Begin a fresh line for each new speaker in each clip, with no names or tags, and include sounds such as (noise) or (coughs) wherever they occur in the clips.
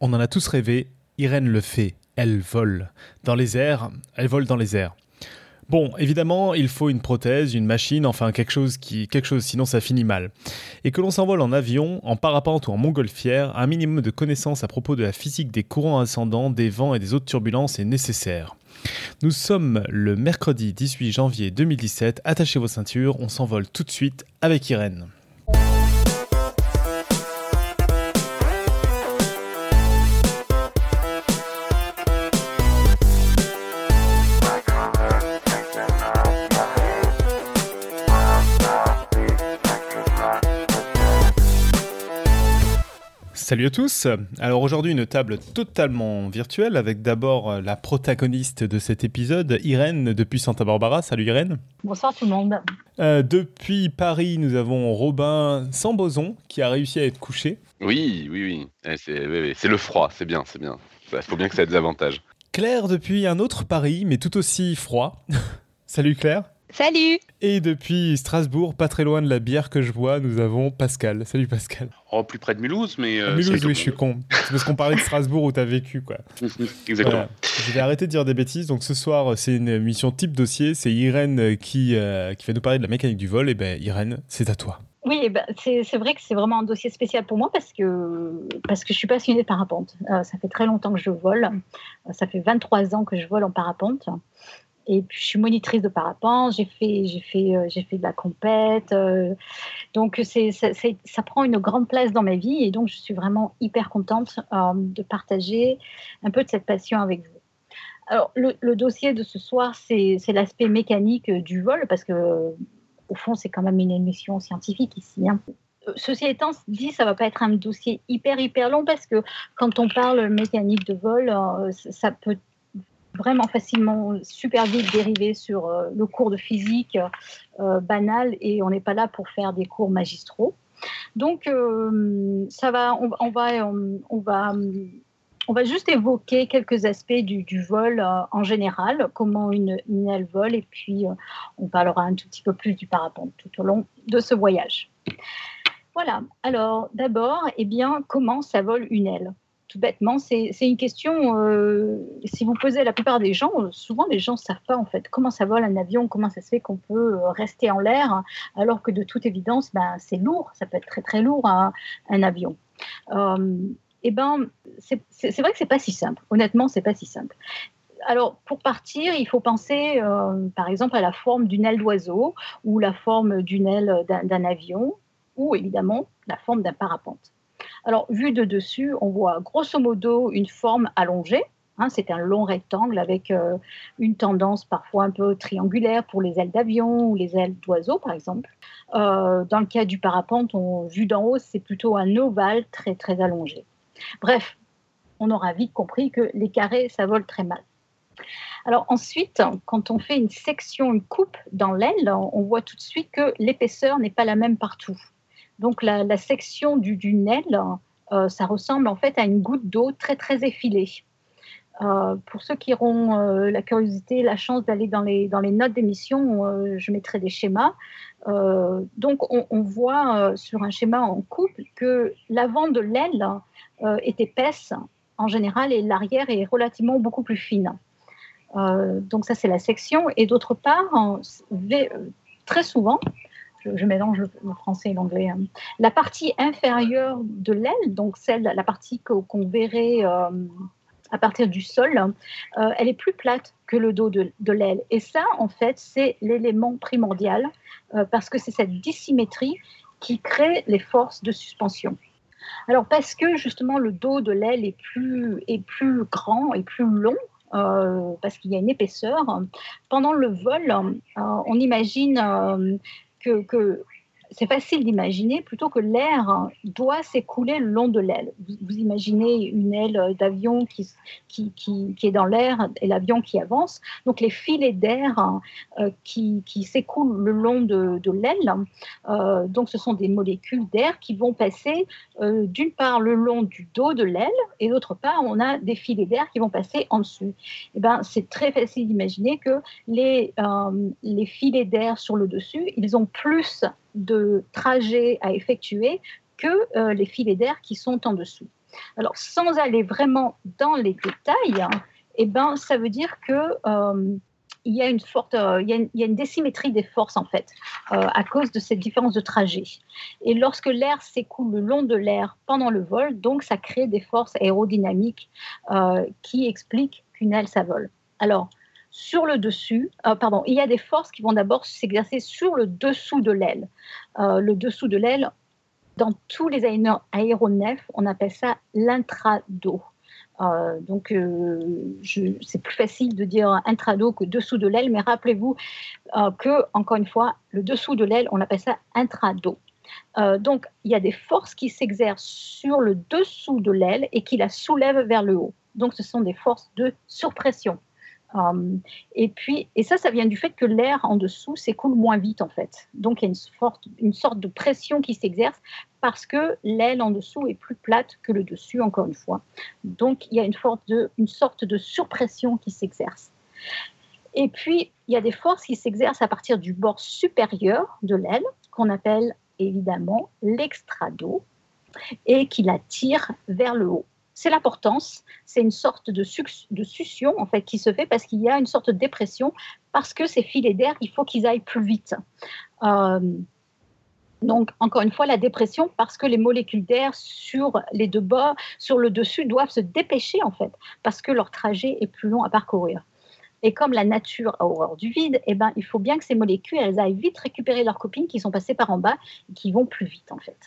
On en a tous rêvé, Irène le fait, elle vole. Dans les airs, elle vole dans les airs. Bon, évidemment, il faut une prothèse, une machine, enfin quelque chose qui, quelque chose, sinon ça finit mal. Et que l'on s'envole en avion, en parapente ou en montgolfière, un minimum de connaissances à propos de la physique des courants ascendants, des vents et des autres turbulences est nécessaire. Nous sommes le mercredi 18 janvier 2017, attachez vos ceintures, on s'envole tout de suite avec Irène. Salut à tous. Alors aujourd'hui une table totalement virtuelle avec d'abord la protagoniste de cet épisode, Irène depuis Santa Barbara. Salut Irène.
Bonsoir tout le monde.
Euh, depuis Paris, nous avons Robin sans boson qui a réussi à être couché.
Oui, oui, oui. Eh, c'est le froid, c'est bien, c'est bien. Il faut bien que ça ait des avantages.
Claire depuis un autre Paris, mais tout aussi froid. (laughs) Salut Claire.
Salut
Et depuis Strasbourg, pas très loin de la bière que je bois, nous avons Pascal. Salut Pascal.
Oh, plus près de Mulhouse, mais...
Euh, Mulhouse, oui, je suis con. C'est parce qu'on parlait de Strasbourg où t'as vécu, quoi. (laughs)
Exactement.
Je vais arrêter de dire des bêtises. Donc ce soir, c'est une émission type dossier. C'est Irène qui, euh, qui va nous parler de la mécanique du vol. Et ben Irène, c'est à toi.
Oui, eh ben, c'est vrai que c'est vraiment un dossier spécial pour moi parce que, parce que je suis passionnée de parapente. Euh, ça fait très longtemps que je vole. ça fait 23 ans que je vole en parapente. Et puis, je suis monitrice de parapente, j'ai fait, fait, euh, fait de la compète. Euh, donc, c'est, ça prend une grande place dans ma vie et donc, je suis vraiment hyper contente euh, de partager un peu de cette passion avec vous. Alors, le, dossier de ce soir, c'est, l'aspect mécanique du vol parce que, au fond, c'est quand même une émission scientifique ici. Hein. Ceci étant dit, ça va pas être un dossier hyper hyper long parce que quand on parle mécanique de vol, ça peut vraiment facilement, super vite dériver sur euh, le cours de physique euh, banal et on n'est pas là pour faire des cours magistraux. Donc, euh, ça va, on, va, on, va, on va juste évoquer quelques aspects du, vol en général, comment une, aile vole, et puis on parlera un tout petit peu plus du parapente tout au long de ce voyage. Voilà. Alors, d'abord, eh bien, comment ça vole une aile? Tout bêtement, c'est une question, euh, si vous posez à la plupart des gens, souvent les gens ne savent pas en fait comment ça vole un avion, comment ça se fait qu'on peut euh, rester en l'air, alors que de toute évidence, ben, c'est lourd, ça peut être très très lourd un, avion. Euh, et eh ben, c'est vrai que c'est pas si simple. Honnêtement, c'est pas si simple. Alors, pour partir, il faut penser, par exemple, à la forme d'une aile d'oiseau ou la forme d'une aile d'un avion ou évidemment la forme d'un parapente. Alors, vu de dessus, on voit grosso modo une forme allongée. Hein, c'est un long rectangle avec euh, une tendance parfois un peu triangulaire pour les ailes d'avion ou les ailes d'oiseau, par exemple. Euh, dans le cas du parapente, on, vu d'en haut, c'est plutôt un ovale très très allongé. Bref, on aura vite compris que les carrés, ça vole très mal. Alors ensuite, quand on fait une section, une coupe dans l'aile, on voit tout de suite que l'épaisseur n'est pas la même partout. Donc la, section du, du aile, euh, ça ressemble en fait à une goutte d'eau très très effilée. Euh, pour ceux qui auront euh, la curiosité, la chance d'aller dans les, dans les notes d'émission, je mettrai des schémas. donc on, voit sur un schéma en couple que l'avant de l'aile est épaisse en général et l'arrière est relativement beaucoup plus fine. donc ça c'est la section. Et d'autre part, très souvent, je, mélange le, français et l'anglais. Hein. La partie inférieure de l'aile, donc celle, la partie qu'on verrait euh, à partir du sol, euh, elle est plus plate que le dos de, l'aile. Et ça, en fait, c'est l'élément primordial euh, parce que c'est cette dissymétrie qui crée les forces de suspension. Alors parce que justement le dos de l'aile est plus, est plus grand et plus long, parce qu'il y a une épaisseur. Pendant le vol, on imagine que, c'est facile d'imaginer plutôt que l'air doit s'écouler le long de l'aile. Vous, imaginez une aile d'avion qui, qui, qui, est dans l'air et l'avion qui avance. Donc les filets d'air euh, qui, qui s'écoulent le long de, de l'aile, euh, donc ce sont des molécules d'air qui vont passer euh, d'une part le long du dos de l'aile et d'autre part on a des filets d'air qui vont passer en dessous. Et eh ben, c'est très facile d'imaginer que les, les filets d'air sur le dessus, ils ont plus de trajets à effectuer que euh, les filets d'air qui sont en dessous. Alors, sans aller vraiment dans les détails, hein, eh ben, ça veut dire que euh, il y a une forte, il, y a une, désymétrie des forces en fait, euh, à cause de cette différence de trajet. Et lorsque l'air s'écoule le long de l'air pendant le vol, donc ça crée des forces aérodynamiques qui expliquent qu'une aile ça vole. Alors sur le dessus, euh, pardon, il y a des forces qui vont d'abord s'exercer sur le dessous de l'aile. Euh, le dessous de l'aile, dans tous les aéronefs, on appelle ça l'intrado. Euh, donc, c'est plus facile de dire intrado que dessous de l'aile, mais rappelez-vous que, encore une fois, le dessous de l'aile, on appelle ça intrado. Donc, il y a des forces qui s'exercent sur le dessous de l'aile et qui la soulèvent vers le haut. Donc, ce sont des forces de surpression. Um, et puis, et ça, ça vient du fait que l'air en dessous s'écoule moins vite en fait. Donc il y a une, forte, une sorte de pression qui s'exerce parce que l'aile en dessous est plus plate que le dessus, encore une fois. Donc il y a une, forte de, une sorte de surpression qui s'exerce. Et puis, il y a des forces qui s'exercent à partir du bord supérieur de l'aile, qu'on appelle évidemment l'extrado, et qui la tire vers le haut c'est l'importance, c'est une sorte de, de, succion en fait qui se fait parce qu'il y a une sorte de dépression parce que ces filets d'air, il faut qu'ils aillent plus vite. Euh, donc, encore une fois, la dépression, parce que les molécules d'air sur les deux bords, sur le dessus, doivent se dépêcher, en fait, parce que leur trajet est plus long à parcourir. Et comme la nature a horreur du vide, eh ben, il faut bien que ces molécules, elles aillent vite récupérer leurs copines qui sont passées par en bas et qui vont plus vite, en fait.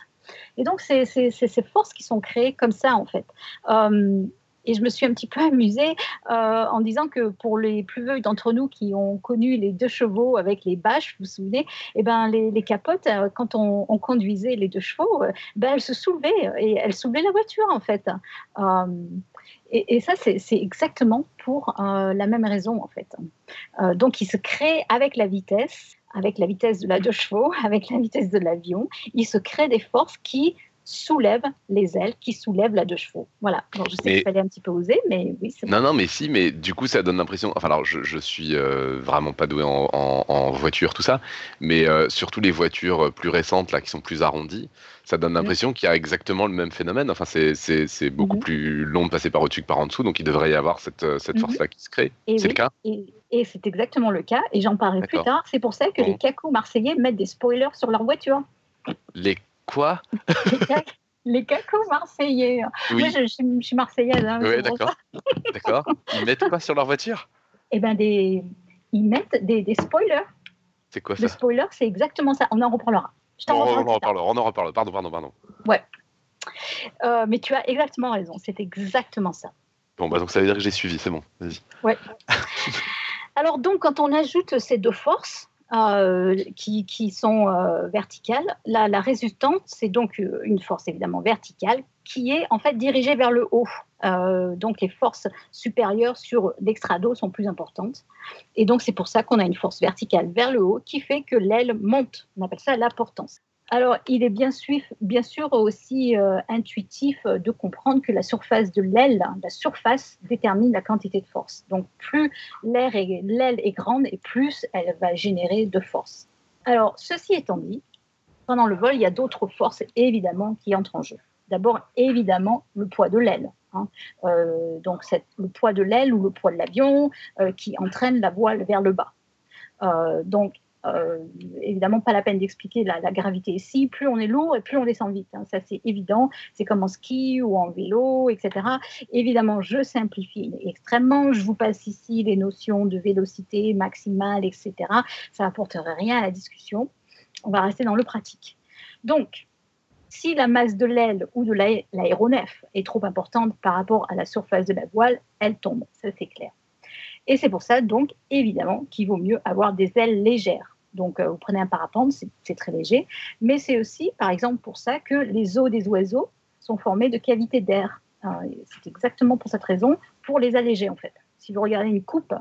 Et donc, c'est ces forces qui sont créées comme ça, en fait. Euh, et je me suis un petit peu amusée euh, en disant que pour les plus vieux d'entre nous qui ont connu les deux chevaux avec les bâches, vous vous souvenez, eh ben, les, capotes, euh, quand on, on, conduisait les deux chevaux, ben, elles se soulevaient et elles soulevaient la voiture en fait. Et, et, ça, c'est exactement pour la même raison en fait. donc, il se crée avec la vitesse avec la vitesse de la deux chevaux, (laughs) avec la vitesse de l'avion, il se crée des forces qui soulèvent les ailes, qui soulèvent la deux chevaux. Voilà. je sais qu'il fallait un petit peu oser, mais oui.
Non, non, mais si, mais du coup, ça donne l'impression. Enfin, alors, je, je suis euh, vraiment pas doué en, en, en, voiture, tout ça, mais euh, surtout les voitures plus récentes, là, qui sont plus arrondies, ça donne l'impression mmh. qu'il y a exactement le même phénomène. Enfin, c'est beaucoup mmh. plus long de passer par au-dessus que par en dessous, donc il devrait y avoir cette, euh, cette mmh. force-là qui se crée. C'est le cas?
Et, et c'est exactement le cas, et j'en parlerai plus tard. C'est pour ça que bon. les cacos marseillais mettent des spoilers sur leur voiture.
Les Quoi? (laughs)
Les cacos marseillais. Oui. Moi, je, je, je, suis marseillaise. Hein,
oui, d'accord. (laughs) d'accord. Ils mettent quoi sur leur voiture?
Eh ben, des... ils mettent des, des spoilers.
C'est quoi ça?
Le spoiler, c'est exactement ça. On en reparlera.
Je on, on, en reparlera. On en reparlera. Pardon, pardon, pardon.
Ouais. Euh, mais tu as exactement raison. C'est exactement ça.
Bon, bah donc ça veut dire que j'ai suivi. C'est bon. Vas-y.
Ouais. (laughs) Alors donc, quand on ajoute ces deux forces, euh, qui, sont euh, verticales. La, résultante, c'est donc euh, une force évidemment verticale qui est en fait dirigée vers le haut. Donc les forces supérieures sur l'extrado sont plus importantes. Et donc c'est pour ça qu'on a une force verticale vers le haut qui fait que l'aile monte. On appelle ça la portance. Alors, il est bien sûr, aussi euh, intuitif de comprendre que la surface de l'aile, la surface détermine la quantité de force. Donc, plus l'aile est, grande et plus elle va générer de force. Alors, ceci étant dit, pendant le vol, il y a d'autres forces évidemment qui entrent en jeu. D'abord, évidemment, le poids de l'aile. Hein. Euh, donc, le poids de l'aile ou le poids de l'avion euh, qui entraîne la voile vers le bas. Euh, donc, euh, évidemment, pas la peine d'expliquer la, gravité ici. Plus on est lourd et plus on descend vite. Hein. Ça, c'est évident. C'est comme en ski ou en vélo, etc. Évidemment, je simplifie extrêmement. Je vous passe ici les notions de vélocité maximale, etc. Ça n'apporterait rien à la discussion. On va rester dans le pratique. Donc, si la masse de l'aile ou de l'aéronef est trop importante par rapport à la surface de la voile, elle tombe. Ça, c'est clair. Et c'est pour ça, donc, évidemment, qu'il vaut mieux avoir des ailes légères. Donc, euh, vous prenez un parapente, c'est très léger. Mais c'est aussi, par exemple, pour ça que les os des oiseaux sont formés de cavités d'air. Euh, c'est exactement pour cette raison, pour les alléger, en fait. Si vous regardez une coupe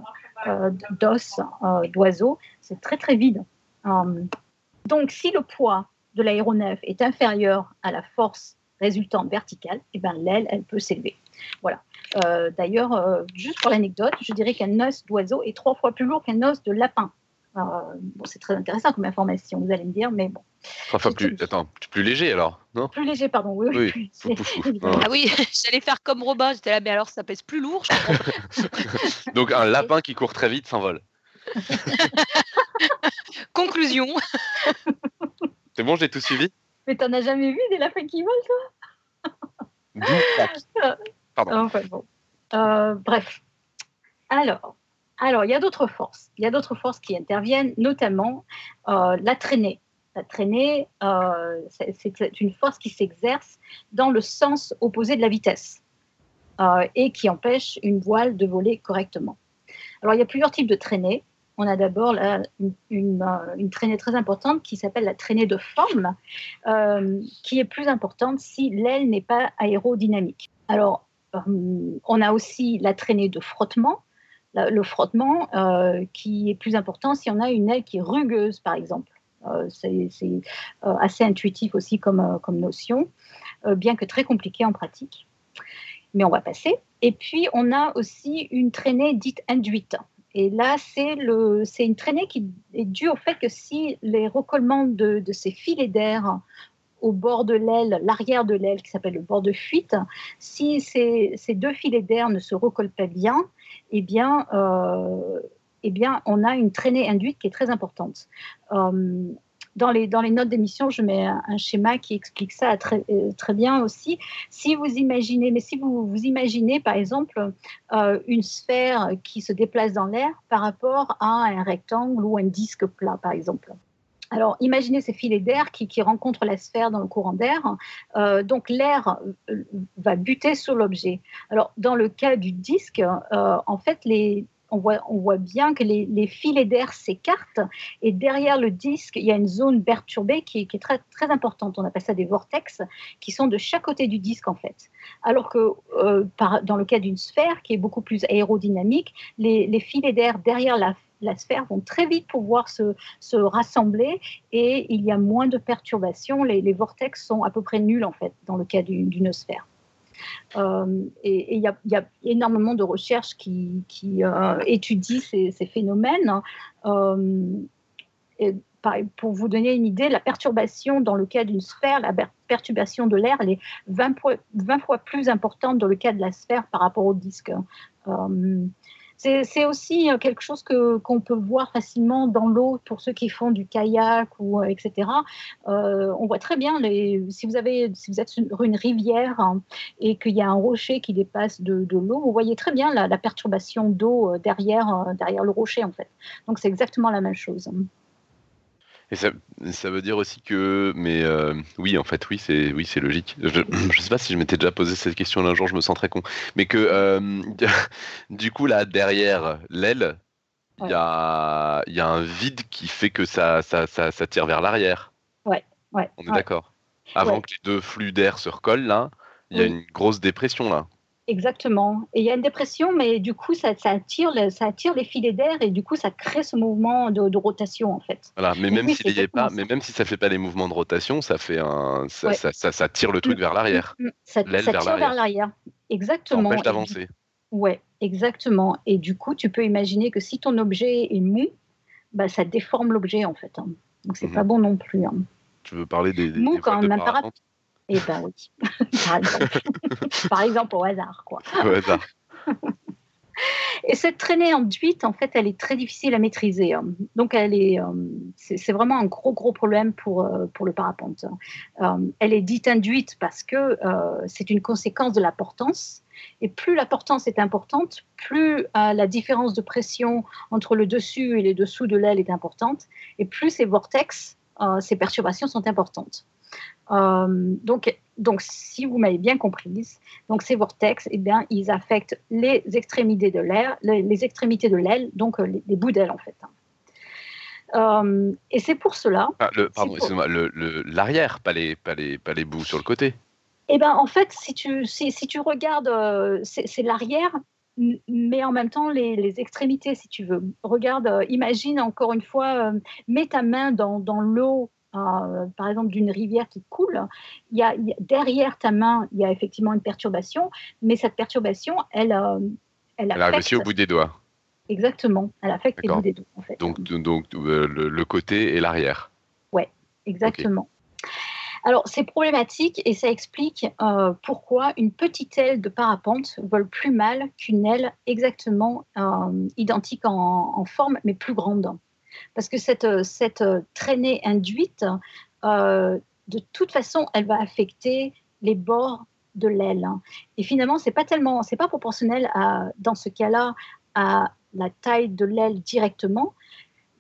euh, d'os euh, d'oiseaux, c'est très, très vide. Euh, donc, si le poids de l'aéronef est inférieur à la force résultante verticale, eh ben, l'aile, elle peut s'élever. Voilà. Euh, D'ailleurs, euh, juste pour l'anecdote, je dirais qu'un os d'oiseau est trois fois plus lourd qu'un os de lapin. bon, c'est très intéressant comme information, vous allez me dire, mais bon.
Enfin, plus, attends, plus léger alors, non?
Plus léger, pardon, oui. oui,
oui
ah oui, (laughs) j'allais faire comme Robin, j'étais là, mais alors ça pèse plus lourd,
je (laughs) Donc un lapin qui court très vite s'envole. (laughs)
Conclusion.
C'est bon, j'ai tout suivi?
Mais t'en as jamais vu des lapins qui volent,
toi?
Pardon. Enfin, bon. Euh, bref. Alors, alors, il y a d'autres forces. Il y a d'autres forces qui interviennent, notamment euh, la traînée. La traînée, euh, c'est une force qui s'exerce dans le sens opposé de la vitesse et qui empêche une voile de voler correctement. Alors, il y a plusieurs types de traînées. On a d'abord une, traînée très importante qui s'appelle la traînée de forme, qui est plus importante si l'aile n'est pas aérodynamique. Alors, on a aussi la traînée de frottement, le frottement euh, qui est plus important si on a une aile qui est rugueuse, par exemple. Euh, c'est euh, assez intuitif aussi comme, notion, bien que très compliqué en pratique. Mais on va passer. Et puis, on a aussi une traînée dite induite. Et là, c'est une traînée qui est due au fait que si les recollements de ces filets d'air au bord de l'aile, l'arrière de l'aile qui s'appelle le bord de fuite, si ces, ces deux filets d'air ne se recollent pas bien, eh bien, euh, eh bien, on a une traînée induite qui est très importante. Euh, dans les, dans les notes d'émission, je mets un, schéma qui explique ça très, euh, très bien aussi. Si vous imaginez, mais si vous, vous imaginez par exemple une sphère qui se déplace dans l'air par rapport à un rectangle ou un disque plat, par exemple. Alors, imaginez ces filets d'air qui, rencontrent la sphère dans le courant d'air. Euh, donc, l'air euh, va buter sur l'objet. Alors, dans le cas du disque, euh, en fait, on, voit, bien que les, filets d'air s'écartent et derrière le disque, il y a une zone perturbée qui, est très, importante. On appelle ça des vortex qui sont de chaque côté du disque, en fait. Alors que dans le cas d'une sphère qui est beaucoup plus aérodynamique, les, les filets d'air derrière la la sphère vont très vite pouvoir se, se, rassembler et il y a moins de perturbations. Les, vortex sont à peu près nuls en fait dans le cas d'une sphère. Euh, et il y, a énormément de recherches qui, euh, étudient ces, phénomènes. Euh, pour vous donner une idée, la perturbation dans le cas d'une sphère, la perturbation de l'air, elle est 20, 20, fois plus importante dans le cas de la sphère par rapport au disque. C'est aussi euh, quelque chose que qu'on peut voir facilement dans l'eau pour ceux qui font du kayak ou euh, etc. Euh, on voit très bien les, si vous avez si vous êtes sur une rivière hein, et qu'il y a un rocher qui dépasse de, de l'eau, vous voyez très bien la, la perturbation d'eau derrière derrière le rocher en fait. Donc c'est exactement la même chose.
Et ça, ça, veut dire aussi que, mais euh, oui, en fait, oui, c'est oui, c'est logique. Je (clears throat) ne sais pas si je m'étais déjà posé cette question un jour, je me sens très con. Mais que, euh, (laughs) du coup, là, derrière l'aile, il y, a, y, a, un vide qui fait que ça, ça, ça, ça tire vers l'arrière.
Ouais, ouais.
On est d'accord. Avant que les deux flux d'air se recollent, là, il y a une grosse dépression, là.
Exactement. Et il y a une dépression, mais du coup, ça, ça attire, ça attire les filets d'air et du coup, ça crée ce mouvement de, rotation, en fait.
Voilà, mais même, s'il y est pas, mais même si ça fait pas les mouvements de rotation, ça, fait un, ça, ça, ça, tire le truc vers l'arrière.
Mm, mm, ça, tire vers l'arrière. Exactement. Ça
empêche d'avancer.
Ouais, exactement. Et du coup, tu peux imaginer que si ton objet est mou, bah, ça déforme l'objet, en fait. Hein. Donc, c'est n'est pas mhm. bon non plus. Hein.
Tu veux parler des, des
mou quand même pas eh ben oui, (laughs) (laughs) par exemple. au hasard, quoi.
Au hasard.
Et cette traînée induite, en fait, elle est très difficile à maîtriser. Hein. Donc, elle est, euh, c'est vraiment un gros, gros problème pour, euh, pour le parapente. Euh, elle est dite induite parce que c'est une conséquence de la portance. Et plus la portance est importante, plus la différence de pression entre le dessus et les dessous de l'aile est importante, et plus ces vortex, ces perturbations sont importantes. Euh, donc, donc, si vous m'avez bien comprise, donc ces vortex, eh bien, ils affectent les extrémités de l'air, les, extrémités de l'aile, donc euh, les, bouts d'aile en fait. Euh, et c'est pour cela.
Ah, le, pardon, excuse-moi, l'arrière, pas les, pas, les, pas les bouts sur le côté.
Eh bien, en fait, si tu, si, si tu regardes, c'est l'arrière, mais en même temps les, les, extrémités, si tu veux. Regarde, imagine encore une fois, mets ta main dans, dans l'eau euh, par exemple d'une rivière qui coule, il y, a, derrière ta main, il y a effectivement une perturbation, mais cette perturbation, elle, euh,
elle, elle arrive aussi au bout des doigts.
exactement. Elle affecte les bouts des dos, en fait.
Donc, donc euh, le, le côté et l'arrière.
Exactement. Alors, c'est problématique et ça explique euh, pourquoi une petite aile de parapente vole plus mal qu'une aile exactement euh, identique en, en forme, mais plus grande. Parce que cette, euh, cette euh, traînée induite, euh, de toute façon, elle va affecter les bords de l'aile. Et finalement, c'est pas tellement, c'est pas proportionnel à, dans ce cas-là, à la taille de l'aile directement,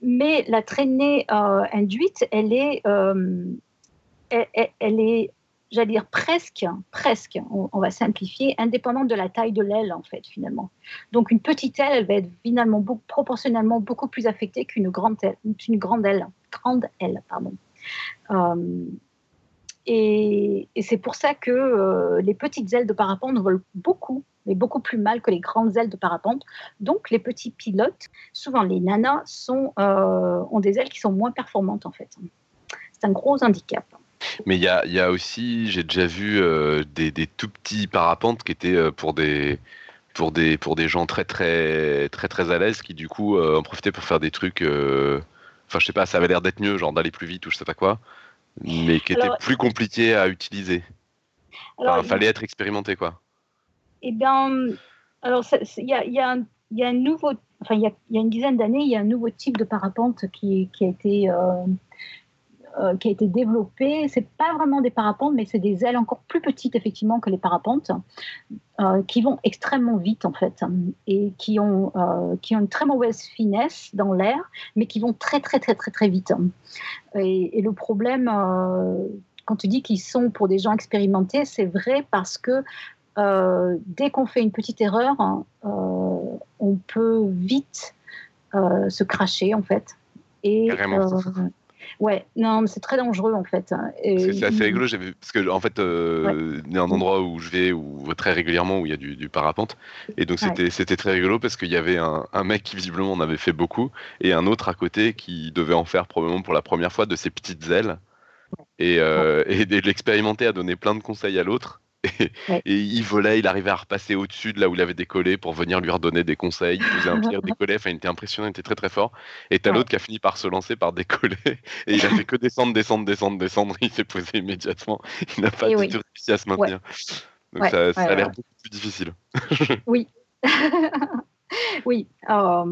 mais la traînée induite, elle est, elle est, j'allais dire presque, presque, on, va simplifier, indépendante de la taille de l'aile en fait finalement. Donc une petite aile, elle va être finalement proportionnellement beaucoup plus affectée qu'une grande aile, une grande aile, grande aile, pardon. Euh, et, c'est pour ça que euh, les petites ailes de parapente volent beaucoup, mais beaucoup plus mal que les grandes ailes de parapente. Donc les petits pilotes, souvent les nanas, euh, ont des ailes qui sont moins performantes en fait. C'est un gros handicap.
Mais il y a, il y a aussi, j'ai déjà vu euh, des, des tout petits parapentes qui étaient euh, pour des pour des pour des gens très très très très à l'aise qui du coup euh, en profitaient pour faire des trucs. Enfin, je sais pas, ça avait l'air d'être mieux, genre d'aller plus vite ou je sais pas quoi, mais qui étaient
Alors-
plus compliqués à utiliser.
Alors,
Enfin, fallait être expérimenté quoi.
Eh bien, alors il y a, il y a il y a un nouveau, enfin il y a, il y a une dizaine d'années, il y a un nouveau type de parapente qui, qui a été euh, qui a été développé. C'est pas vraiment des parapentes, mais c'est des ailes encore plus petites effectivement que les parapentes, euh, qui vont extrêmement vite en fait et qui ont euh, qui ont une très mauvaise finesse dans l'air, mais qui vont très très très très très vite. Et, et le problème, quand tu dis qu'ils sont pour des gens expérimentés, c'est vrai parce que euh, dès qu'on fait une petite erreur, hein, euh, on peut vite euh, se cracher en fait. Et ouais, non, mais c'est très dangereux en fait.
C'est assez rigolo, parce que en fait, euh, il y a un endroit où je vais où, très régulièrement où il y a du, du parapente, et donc
Ouais.
c'était c'était très rigolo parce qu'il y avait un, un mec qui visiblement en avait fait beaucoup, et un autre à côté qui devait en faire probablement pour la première fois de ses petites ailes, et, euh, et de l'expérimenter à donner plein de conseils à l'autre. Et,
Ouais.
et il volait, il arrivait à repasser au-dessus de là où il avait décollé pour venir lui redonner des conseils. Il faisait un pire (laughs) décollé, enfin il était impressionnant, il était très très fort. Et t'as
Ouais.
l'autre qui a fini par se lancer, par décoller, et il a fait que descendre, descendre, descendre, descendre. Il s'est posé immédiatement. Il n'a pas
Et
du
oui.
tout réussi à se maintenir. Donc ça, a l'air beaucoup plus difficile.
oui. (laughs) (laughs) euh,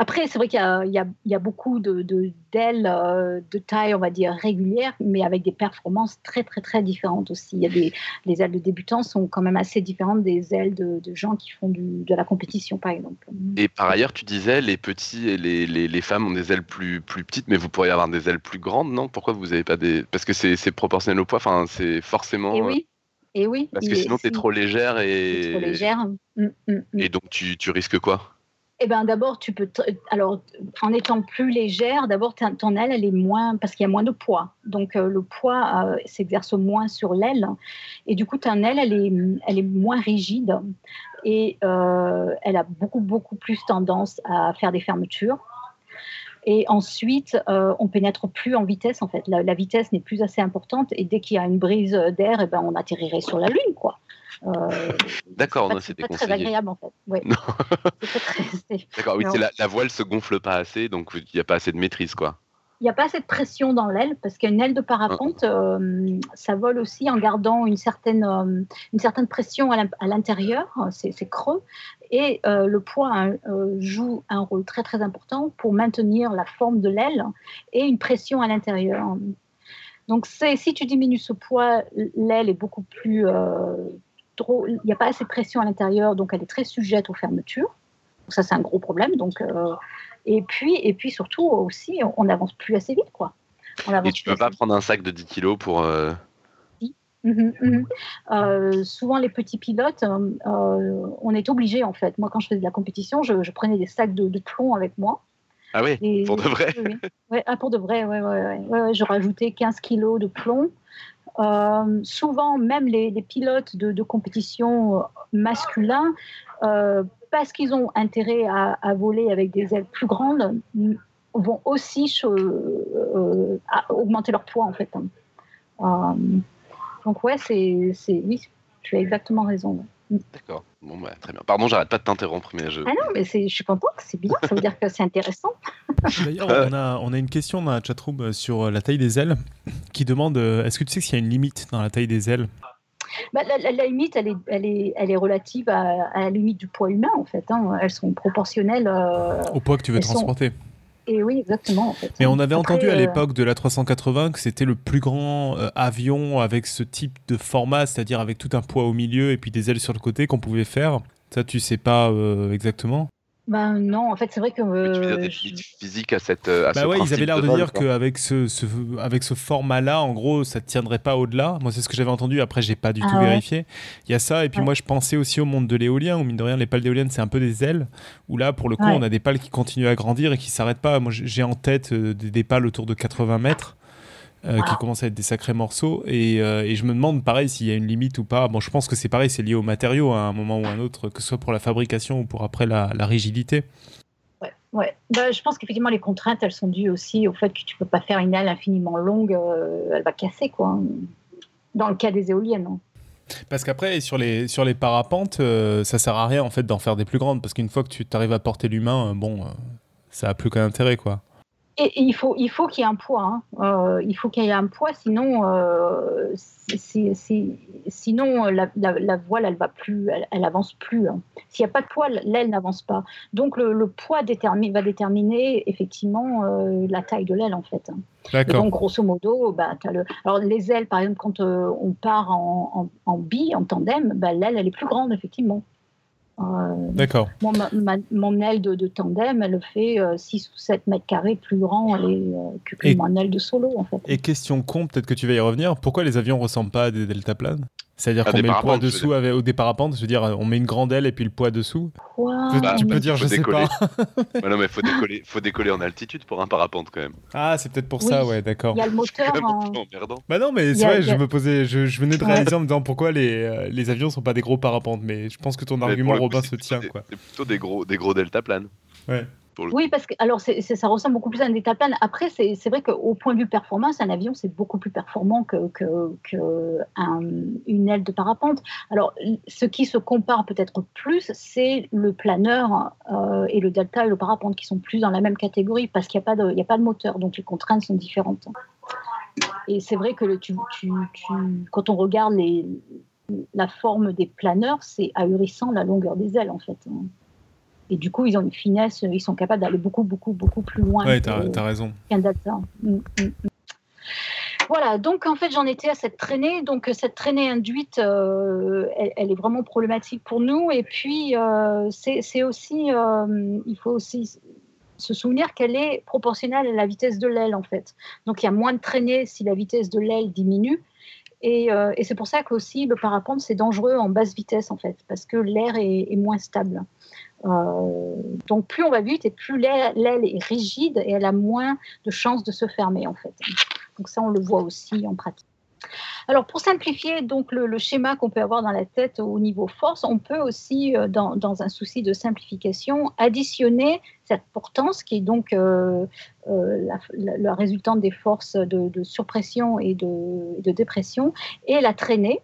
Après, c'est vrai qu'il y a, y y beaucoup de, de- d'ailes euh, de taille, on va dire, régulière, mais avec des performances très, très, très différentes aussi. Il y a des, les ailes de débutants sont quand même assez différentes des ailes de, de gens qui font du- de la compétition, par exemple.
Et par ailleurs, tu disais, les petits et les, les, les femmes ont des ailes plus, plus petites, mais vous pourriez avoir des ailes plus grandes, non? Pourquoi vous avez pas des. Parce que c'est proportionnel au poids, enfin, c'est forcément.
Et oui, et oui.
Parce que sinon, t'es
si-
trop légère et.
trop légère. Mm, mm, mm.
Et donc, tu, tu risques quoi?
Eh ben d'abord, tu peux. Alors, en étant plus légère, d'abord, ton aile, elle est moins. Parce qu'il y a moins de poids. Donc, euh, le poids euh, s'exerce moins sur l'aile. Et du coup, ton aile, elle est, elle est moins rigide. Et euh, elle a beaucoup, beaucoup plus tendance à faire des fermetures. Et ensuite, euh, on pénètre plus en vitesse, en fait. La, la vitesse n'est plus assez importante. Et dès qu'il y a une brise d'air, eh ben, on atterrirait sur la Lune, quoi. Euh,
D'accord,
c'est
non,
pas-
c'est
pas très agréable, en fait. Ouais.
D'accord, oui, la, la voile se gonfle pas assez, donc il n'y a pas assez de maîtrise, quoi.
Il n'y a pas de pression dans l'aile parce qu'une aile de parapente, euh, ça vole aussi en gardant une certaine, euh, une certaine pression à l'in- à l'intérieur, c'est creux, et euh, le poids hein, joue un rôle très très important pour maintenir la forme de l'aile et une pression à l'intérieur. Donc si tu diminues ce poids, l'aile est beaucoup plus... il n'y a pas assez de pression à l'intérieur, donc elle est très sujette aux fermetures. Ça c'est un gros problème. Donc et puis, et puis surtout aussi, on n'avance plus assez vite, quoi. On
Et
avance
tu
plus
peux pas prendre un sac de 10 kilos pour. euh.
Mhm, mhm. Euh, souvent, les petits pilotes, euh, on est obligé, en fait. Moi, quand je faisais de la compétition, je, je prenais des sacs de, de plomb avec moi.
Ah
Et-
pour de vrai
Oui, oui. Ouais, ah, pour de vrai, ouais, ouais, ouais. Je rajoutais 15 kilos de plomb. Euh, souvent, même les, les pilotes de, de compétition masculins, parce qu'ils ont intérêt à, à voler avec des ailes plus grandes, vont aussi euh, à augmenter leur poids, en fait. Euh, donc, ouais, c'est, oui, tu as exactement raison.
D'accord. Bon, bah, très bien. Pardon, j'arrête pas de t'interrompre, mais je.
Ah non, mais je suis contente, c'est bien, ça veut dire que c'est intéressant. (laughs)
D'ailleurs, on a, on a une question dans la chatroom sur la taille des ailes qui demande euh, est-ce que tu sais s'il y a une limite dans la taille des ailes?
Bah, la, limite, elle est, elle est, elle est relative à, à, la limite du poids humain, en fait. Hein. Elles sont proportionnelles. Euh,
Au poids que tu veux transporter.
Et oui, exactement. En fait.
Mais on avait entendu à euh, l'époque de la 380 que c'était le plus grand euh, avion avec ce type de format, c'est-à-dire avec tout un poids au milieu et puis des ailes sur le côté qu'on pouvait faire. Ça, tu sais pas exactement?
Ben non, en fait, c'est vrai que.
Euh, tu veux dire des limites physiques à cette. À
bah ouais, ils avaient l'air de, dire qu'avec ce, ce, avec ce format-là, en gros, ça ne tiendrait pas au-delà. Moi, c'est ce que j'avais entendu. Après, j'ai pas du tout ah vérifié. Il y a ça. Et puis, moi, je pensais aussi au monde de l'éolien, où mine de rien, les pales d'éoliennes, c'est un peu des ailes. Où là, pour le coup, on a des pales qui continuent à grandir et qui s'arrêtent pas. Moi, j'ai en tête euh, des, des, pales autour de 80 mètres. Euh, qui commencent à être des sacrés morceaux. Et, euh, et je me demande, pareil, s'il y a une limite ou pas. Bon, je pense que c'est pareil, c'est lié aux matériaux à un moment ou à un autre, que ce soit pour la fabrication ou pour après la, la rigidité.
Ouais, ouais. Bah, je pense qu'effectivement, les contraintes, elles sont dues aussi au fait que tu peux pas faire une aile infiniment longue, euh, elle va casser, quoi. Dans le cas des éoliennes. Hein.
Parce qu'après, sur les, sur les parapentes, ça sert à rien en fait d'en faire des plus grandes, parce qu'une fois que tu arrives à porter l'humain, bon, ça a plus qu'un intérêt, quoi.
Et, il faut il faut qu'il y ait un poids. Hein. Euh, il faut qu'il y ait un poids, sinon euh, sinon la, la, voile elle va plus, elle, elle avance plus. Hein. S'il n'y a pas de poids, l'aile n'avance pas. Donc le, poids détermine, va déterminer effectivement euh, la taille de l'aile en fait. Hein.
D'accord.
Donc grosso modo, bah, as le... alors les ailes par exemple quand on part en, en, en bille, en tandem, bah, l'aile elle est plus grande effectivement.
Euh, D'accord.
mon aile de, tandem, elle fait 6 euh, ou 7 mètres carrés plus grand euh, que, mon aile de solo, en fait.
Et question con, peut-être que tu vas y revenir, pourquoi les avions ressemblent pas à des deltaplanes c'est-à-dire qu'on met le poids dessous avec, au départ je veux dire, on met une grande aile et puis le poids dessous. tu peux dire, je sais pas. (laughs)
non, mais faut décoller, faut décoller en altitude pour un parapente quand même.
Ah, c'est peut-être pour ça, ouais, d'accord.
Il y a le moteur. En...
Bah non, mais c'est vrai, je me posais, je, venais de réaliser en me disant pourquoi les, euh, les avions sont pas des gros parapentes, mais je pense que ton argument, Robin, se tient, quoi.
C'est plutôt des gros, des gros deltaplanes.
Ouais.
Oui, parce que alors ça ressemble beaucoup plus à un deltaplane. Après, c'est vrai qu'au point de vue performance, un avion c'est beaucoup plus performant que, que, une aile de parapente. Alors, ce qui se compare peut-être plus, c'est le planeur euh, et le delta et le parapente qui sont plus dans la même catégorie parce qu'il n'y a pas de, moteur, donc les contraintes sont différentes. Et c'est vrai que quand on regarde la forme des planeurs, c'est ahurissant la longueur des ailes en fait. Et du coup, ils ont une finesse, ils sont capables d'aller beaucoup, beaucoup, beaucoup plus loin.
Oui, tu as, raison.
Mm, mm, mm. Voilà, donc en fait j'en étais à cette traînée. Donc cette traînée induite, euh, elle, est vraiment problématique pour nous. Et puis euh, c'est aussi, euh, il faut aussi se souvenir qu'elle est proportionnelle à la vitesse de l'aile en fait. Donc il y a moins de traînée si la vitesse de l'aile diminue. Et, et c'est pour ça qu'aussi le parapente c'est dangereux en basse vitesse en fait, parce que l'air est, est, moins stable. Euh, donc plus on va vite et plus l'aile est rigide et elle a moins de chances de se fermer en fait. Donc ça on le voit aussi en pratique. Alors pour simplifier donc le, schéma qu'on peut avoir dans la tête au niveau force, on peut aussi euh, dans, un souci de simplification additionner cette portance qui est donc euh, la, résultante des forces de, surpression et de, de, dépression et la traînée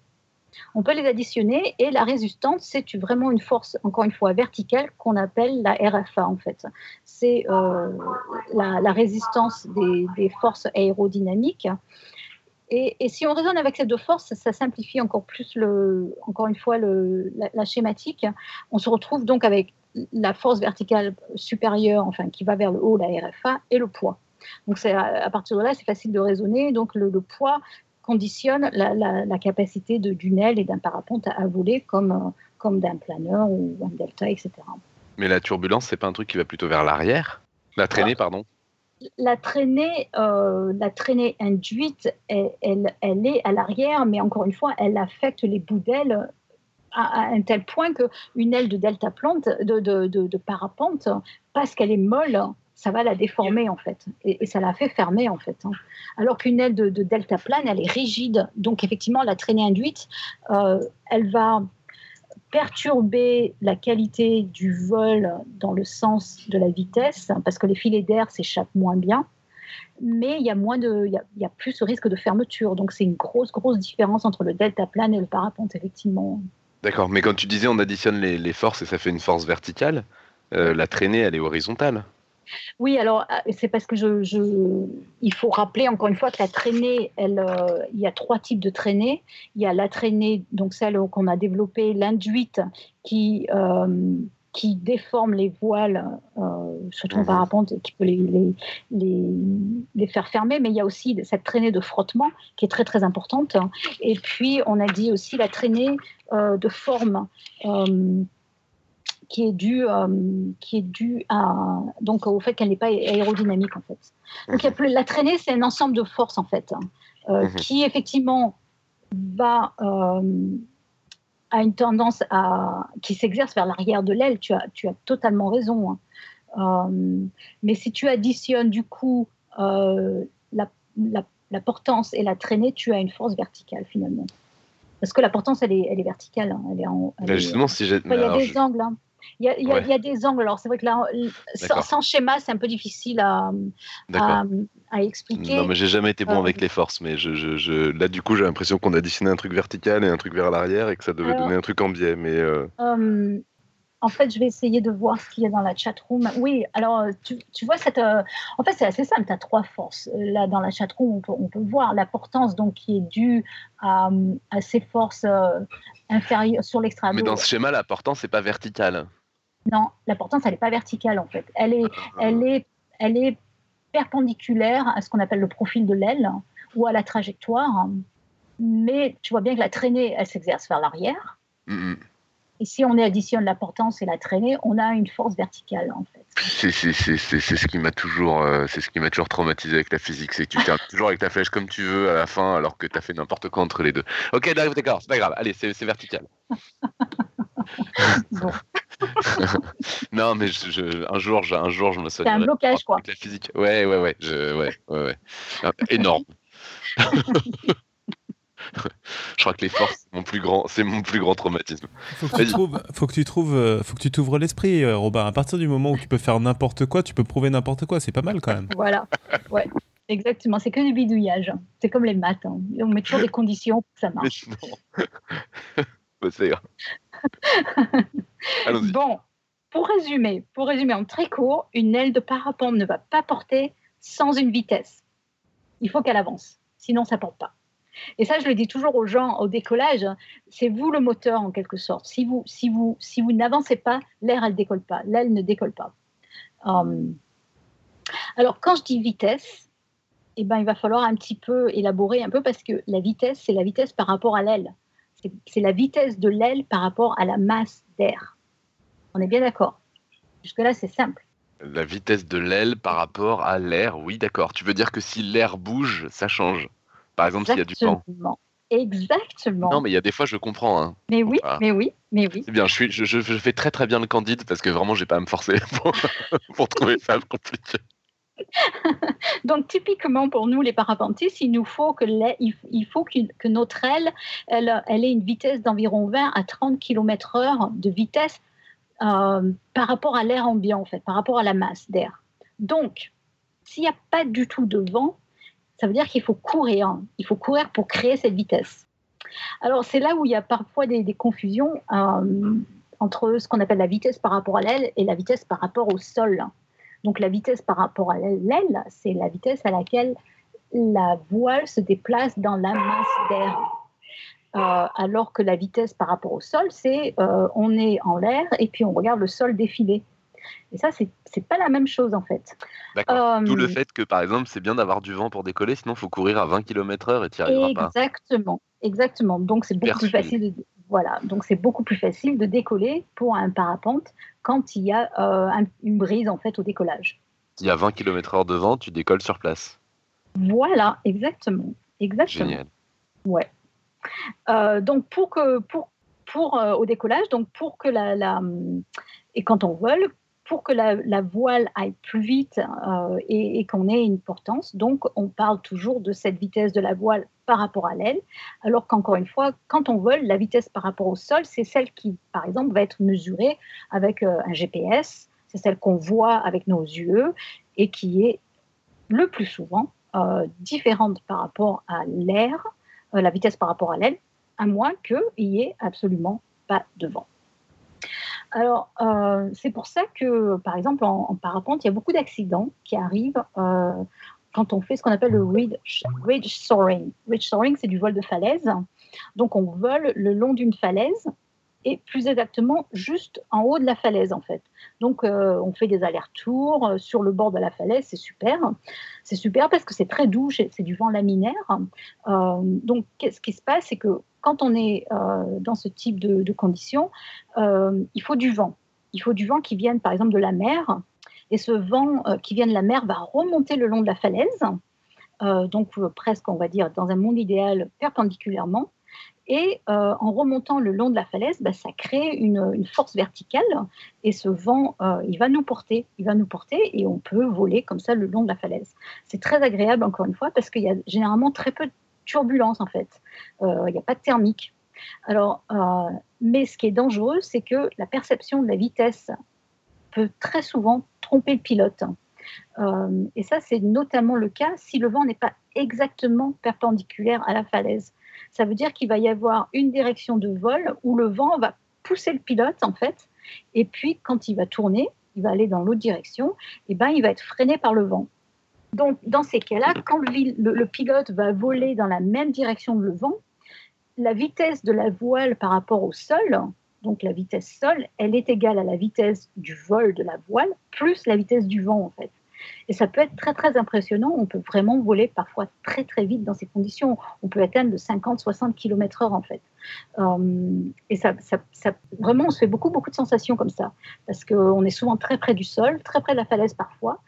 on peut les additionner et la résistance, c'est vraiment une force, encore une fois, verticale qu'on appelle la RFA en fait. C'est euh, la, résistance des, forces aérodynamiques. Et, si on raisonne avec ces deux forces, ça simplifie encore plus, le, encore une fois, le, la, schématique. On se retrouve donc avec la force verticale supérieure, enfin qui va vers le haut, la RFA, et le poids. Donc à, partir de là, c'est facile de raisonner. Donc le, poids conditionne la, capacité d'une aile et d'un parapente à, voler comme, euh, comme d'un planeur ou un delta, etc.
Mais la turbulence, c'est pas un truc qui va plutôt vers l'arrière? La traînée, pardon
la traînée, euh, la traînée induite, elle, elle, est à l'arrière, mais encore une fois, elle affecte les bouts d'aile à, un tel point qu'une aile de delta plante, de, de, de parapente, parce qu'elle est molle, ça va la déformer en fait, et, ça la fait fermer en fait. Hein. Alors qu'une aile de, delta plane, elle est rigide, donc effectivement la traînée induite, euh, elle va perturber la qualité du vol dans le sens de la vitesse, parce que les filets d'air s'échappent moins bien, mais il y a moins de, il y a, plus ce risque de fermeture, donc c'est une grosse grosse différence entre le delta plane et le parapente effectivement.
D'accord, mais quand tu disais on additionne les, les forces et ça fait une force verticale, euh, la traînée, elle est horizontale.
Oui, alors euh, c'est parce que je, je- il faut rappeler encore une fois que la traînée, elle, euh, il y a trois types de traînées. Il y a la traînée, donc celle qu'on a développée, l'induite, qui, euh, qui déforme les voiles, euh, surtout en
Mhm.
parapente, et qui peut les, les, les, les faire fermer. Mais il y a aussi cette traînée de frottement qui est très très importante. Et puis on a dit aussi la traînée euh, de forme. euh, qui est due, euh, qui est due à, donc, au fait qu'elle n'est pas aérodynamique en fait. Donc plus- la traînée, c'est un ensemble de forces en fait, hein, euh,
Mhm.
qui effectivement va euh, a une tendance à qui s'exerce vers l'arrière de l'aile. Tu as, tu as totalement raison. hein. Euh, mais si tu additionnes du coup euh, la, la, la portance et la traînée, tu as une force verticale finalement. Parce que la portance, elle est, elle est verticale. hein, Elle est en, elle est-
justement, si j'ai.
Il y a des
je-
angles. hein. Il y, a, il y a-
Ouais.
il y a des angles. Alors, c'est vrai que là, sans, schéma, c'est un peu difficile à,
D'accord.
à, à expliquer.
Non, mais j'ai jamais été bon
Euh,
avec les forces, mais je, je, je- là, du coup, j'ai l'impression qu'on additionnait un truc vertical et un truc vers l'arrière et que ça devait
Alors-
donner un truc en biais. Mais euh,
Euh, en fait, je vais essayer de voir ce qu'il y a dans la chat room. Oui, alors, tu, tu vois, cette, euh, en fait, c'est assez simple. Tu as trois forces. Là, dans la chat room, on peut, on peut voir la portance donc, qui est due à, à ces forces euh, inférieures sur l'extrado.
mais dans ce schéma, la portance, c'est pas vertical.
Non, la portance, elle n'est pas verticale, en fait. Elle est, elle est, elle est perpendiculaire à ce qu'on appelle le profil de l'aile ou à la trajectoire. Mais tu vois bien que la traînée, elle s'exerce vers l'arrière.
Mm, mm.
Et si on additionne la portance et la traînée, on a une force verticale, en fait.
C'est ce qui m'a toujours, euh, c'est ce qui m'a toujours traumatisé avec la physique, c'est que tu termines (laughs) toujours avec ta flèche comme tu veux à la fin, alors que t'as fait n'importe quoi entre les deux. Ok, d'accord, c'est pas grave. Allez, c'est vertical. (laughs)
Bon, (laughs)
Non, mais je, je- un jour, je, un jour, je me
c'est un blocage, quoi.
avec la physique. Ouais, ouais, ouais, je, ouais, ouais, ouais. Ah, énorme. Je crois que les forces, c'est mon plus grand, c'est mon plus grand traumatisme.
Faut que tu trouves, faut que tu trouves, euh, faut que tu t'ouvres l'esprit, euh, Robin. À partir du moment où tu peux faire n'importe quoi, tu peux prouver n'importe quoi. C'est pas mal quand même.
Voilà, ouais, exactement. C'est que du bidouillage. C'est comme les maths. hein. On met toujours des conditions pour que ça marche. (laughs)
bah, c'est. (laughs)
Bon, pour résumer, pour résumer en très court, une aile de parapente ne va pas porter sans une vitesse. Il faut qu'elle avance, sinon ça porte pas. Et ça, je le dis toujours aux gens au décollage, c'est vous le moteur en quelque sorte. Si vous, si vous, si vous n'avancez pas, l'air elle décolle pas, l'aile ne décolle pas. Hum. alors quand je dis vitesse, eh ben, il va falloir un petit peu élaborer un peu parce que la vitesse, c'est la vitesse par rapport à l'aile. C'est la vitesse de l'aile par rapport à la masse d'air. On est bien d'accord? Jusque-là, c'est simple.
La vitesse de l'aile par rapport à l'air, oui, d'accord. Tu veux dire que si l'air bouge, ça change? Par exemple, s'il y a du vent.
Exactement.
Non, mais il y a des fois, je comprends. hein.
mais oui, mais oui, mais oui.
C'est bien, je, suis, je, je- fais très très bien le candide parce que vraiment, j'ai pas à me forcer (laughs) pour, pour trouver ça (laughs) compliqué. (laughs)
Donc, typiquement, pour nous, les parapentistes, il nous faut que, il, faut que notre aile, elle, elle ait une vitesse d'environ 20 à 30 km/h de vitesse euh, par rapport à l'air ambiant, en fait, par rapport à la masse d'air. Donc, s'il n'y a pas du tout de vent, ça veut dire qu'il faut courir. hein. Il faut courir pour créer cette vitesse. Alors, c'est là où il y a parfois des, confusions euh, entre ce qu'on appelle la vitesse par rapport à l'aile et la vitesse par rapport au sol. Donc, la vitesse par rapport à l'aile, c'est la vitesse à laquelle la voile se déplace dans la masse d'air. Euh, alors que la vitesse par rapport au sol, c'est euh, on est en l'air et puis on regarde le sol défiler. Et ça, c'est pas la même chose en fait.
D'accord.
Euh,
D'où le fait que, par exemple, c'est bien d'avoir du vent pour décoller, sinon il faut courir à 20 km/h et tu n'y arriveras pas.
Exactement, exactement. Donc c'est beaucoup plus facile. De, voilà, donc c'est beaucoup plus facile de décoller pour un parapente quand il y a euh, un- une brise en fait au décollage.
S'il y a 20 km/h de vent, tu décolles sur place.
Voilà, exactement, exactement.
Génial.
Ouais. Euh, donc pour que pour pour euh, au décollage, donc pour que la, la et quand on vole, pour que la, voile aille plus vite euh, et, qu'on ait une portance, donc on parle toujours de cette vitesse de la voile par rapport à l'aile, alors qu'encore une fois, quand on vole, la vitesse par rapport au sol, c'est celle qui, par exemple, va être mesurée avec euh, un GPS, c'est celle qu'on voit avec nos yeux et qui est le plus souvent euh, différente par rapport à l'air, la vitesse par rapport à l'aile, à moins qu'il y ait absolument pas de vent. Alors, euh, c'est pour ça que, par exemple, en, parapente, il y a beaucoup d'accidents qui arrivent euh, quand on fait ce qu'on appelle le ridge, soaring. Ridge soaring, c'est du vol de falaise. Donc, on vole le long d'une falaise et plus exactement juste en haut de la falaise en fait. Donc euh, on fait des allers-retours sur le bord de la falaise, c'est super. C'est super parce que c'est très doux, c'est du vent laminaire. Donc ce qui se passe, c'est que quand on est dans ce type de, conditions, il faut du vent. Il faut du vent qui vienne par exemple de la mer. Et ce vent qui vient de la mer va remonter le long de la falaise. donc presque, on va dire, dans un monde idéal, perpendiculairement. Et euh, en remontant le long de la falaise, bah, ça crée une, force verticale et ce vent, euh, il va nous porter, il va nous porter et on peut voler comme ça le long de la falaise. C'est très agréable encore une fois parce qu'il y a généralement très peu de turbulence en fait. Euh, il n'y a pas de thermique. Alors, mais ce qui est dangereux, c'est que la perception de la vitesse peut très souvent tromper le pilote. et ça, c'est notamment le cas si le vent n'est pas exactement perpendiculaire à la falaise. Ça veut dire qu'il va y avoir une direction de vol où le vent va pousser le pilote, en fait, et puis quand il va tourner, il va aller dans l'autre direction, et ben il va être freiné par le vent. Donc, dans ces cas-là, quand le, pilote va voler dans la même direction que le vent, la vitesse de la voile par rapport au sol, donc la vitesse sol, elle est égale à la vitesse du vol de la voile plus la vitesse du vent, en fait. Et ça peut être très, très impressionnant. On peut vraiment voler parfois très, très vite dans ces conditions. On peut atteindre de 50, 60 km/h, en fait. Euh, et ça, ça, vraiment, on se fait beaucoup, beaucoup de sensations comme ça. Parce qu'on est souvent très près du sol, très près de la falaise parfois.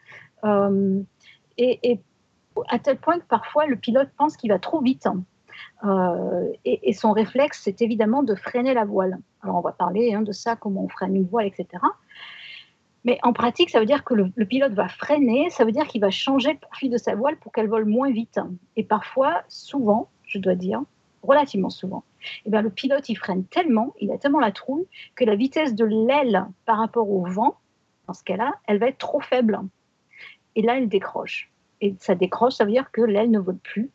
Euh, et, à tel point que parfois, le pilote pense qu'il va trop vite. Euh, et, son réflexe, c'est évidemment de freiner la voile. Alors, on va parler hein, de ça, comment on freine une voile, etc. Mais en pratique, ça veut dire que le, pilote va freiner, ça veut dire qu'il va changer le profil de sa voile pour qu'elle vole moins vite. Et parfois, souvent, je dois dire, relativement souvent, eh bien, le pilote, il freine tellement, il a tellement la trouille, que la vitesse de l'aile par rapport au vent, dans ce cas-là, elle va être trop faible. Et là, elle décroche. Et ça décroche, ça veut dire que l'aile ne vole plus.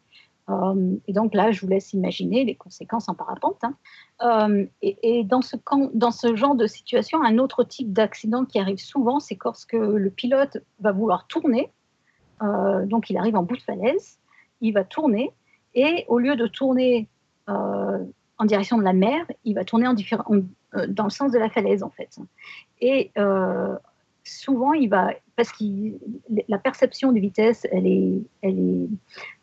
Euh, et donc là, je vous laisse imaginer les conséquences en parapente. Hein. Euh, et, dans, ce genre de situation, un autre type d'accident qui arrive souvent, c'est lorsque le pilote va vouloir tourner. Euh, donc il arrive en bout de falaise, il va tourner, et au lieu de tourner en direction de la mer, il va tourner dans le sens de la falaise en fait. Et souvent, il va, parce que la perception de vitesse, elle est, elle est,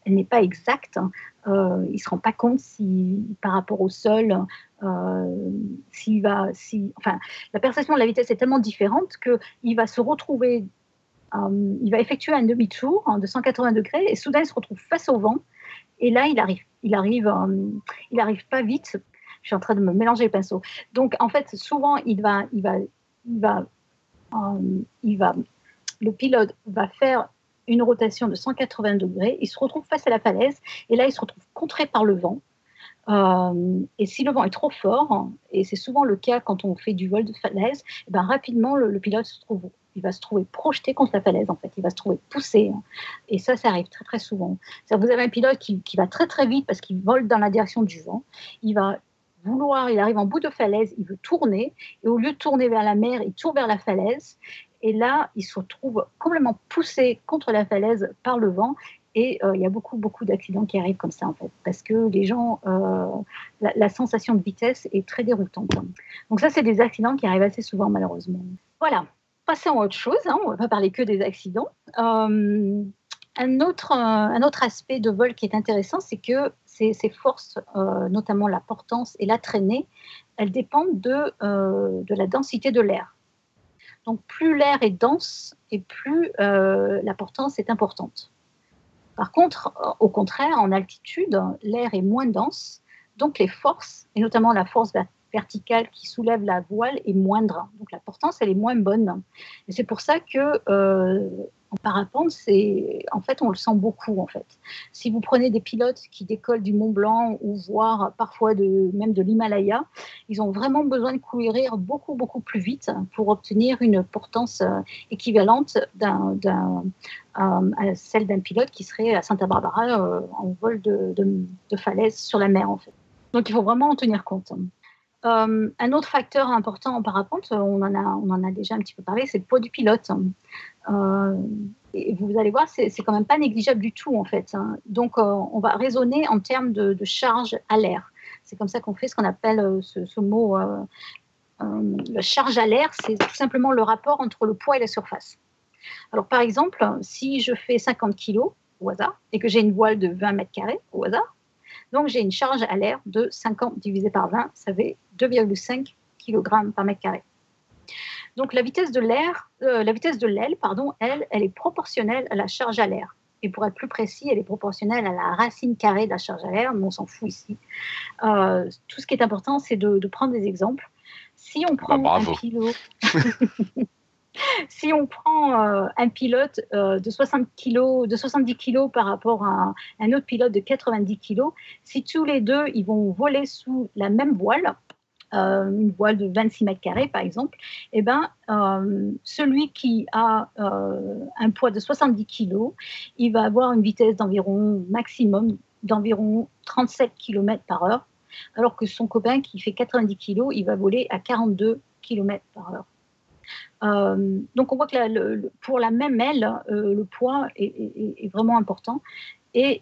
elle n'est pas exacte. Hein. Euh, il se rend pas compte si, par rapport au sol, euh, s'il va, si, enfin, la perception de la vitesse est tellement différente que il va se retrouver, euh, il va effectuer un demi-tour hein, de 180 degrés et soudain il se retrouve face au vent. Et là, il arrive, il arrive, il arrive pas vite. Je suis en train de me mélanger les pinceaux. Donc, en fait, souvent, il va, il va, il va il va, le pilote va faire une rotation de 180 degrés, il se retrouve face à la falaise, et là, il se retrouve contré par le vent. Euh, et si le vent est trop fort, et c'est souvent le cas quand on fait du vol de falaise, eh ben rapidement, le, pilote se trouve, il va se trouver projeté contre la falaise, en fait. Il va se trouver poussé. Et ça, ça arrive très, très souvent. Vous avez un pilote qui, qui va très, très vite parce qu'il vole dans la direction du vent. Il va vouloir, il arrive en bout de falaise, il veut tourner, et au lieu de tourner vers la mer, il tourne vers la falaise, et là, il se retrouve complètement poussé contre la falaise par le vent, et euh, il y a beaucoup, beaucoup d'accidents qui arrivent comme ça, en fait, parce que les gens, euh, la, sensation de vitesse est très déroutante. Donc ça, c'est des accidents qui arrivent assez souvent, malheureusement. Voilà. Passons à autre chose, hein, on ne va pas parler que des accidents. Euh, un autre, un autre aspect de vol qui est intéressant, c'est que ces, forces, euh, notamment la portance et la traînée, elles dépendent de, euh, de la densité de l'air. Donc plus l'air est dense et plus euh, la portance est importante. Par contre, au contraire, en altitude, l'air est moins dense, donc les forces, et notamment la force verticale qui soulève la voile, est moindre. Donc la portance, elle est moins bonne. Et c'est pour ça que en parapente, c'est en fait on le sent beaucoup en fait. Si vous prenez des pilotes qui décollent du Mont Blanc ou voire parfois de, même de l'Himalaya, ils ont vraiment besoin de courir beaucoup beaucoup plus vite pour obtenir une portance euh, équivalente d'un, à celle d'un pilote qui serait à Santa Barbara euh, en vol de, de, falaise sur la mer en fait. Donc il faut vraiment en tenir compte. Euh, un autre facteur important en parapente, on en a, déjà un petit peu parlé, c'est le poids du pilote. Euh, et vous allez voir, c'est quand même pas négligeable du tout en fait. hein. Donc, euh, on va raisonner en termes de, charge à l'air. C'est comme ça qu'on fait ce qu'on appelle euh, ce, mot. euh, euh, la charge à l'air, c'est tout simplement le rapport entre le poids et la surface. Alors, par exemple, si je fais 50 kg au hasard et que j'ai une voile de 20 mètres carrés au hasard, donc j'ai une charge à l'air de 50 divisé par 20, ça fait 2,5 kg par mètre carré. Donc la vitesse de l'air, euh, la vitesse de l'aile, pardon, elle, elle est proportionnelle à la charge à l'air. Et pour être plus précis, elle est proportionnelle à la racine carrée de la charge à l'air, mais on s'en fout ici. Euh, tout ce qui est important, c'est de, de prendre des exemples. Si on prend
bravo.
un kilo, (laughs) si on prend euh, un pilote de 60 kg, de 70 kg par rapport à un, un autre pilote de 90 kg, si tous les deux ils vont voler sous la même voile, euh, une voile de 26 mètres carrés par exemple, eh ben, euh, celui qui a euh, un poids de 70 kg, il va avoir une vitesse d'environ maximum d'environ 37 km par heure, alors que son copain qui fait 90 kg, il va voler à 42 km par heure. Donc on voit que pour la même aile, le poids est, vraiment important. Et,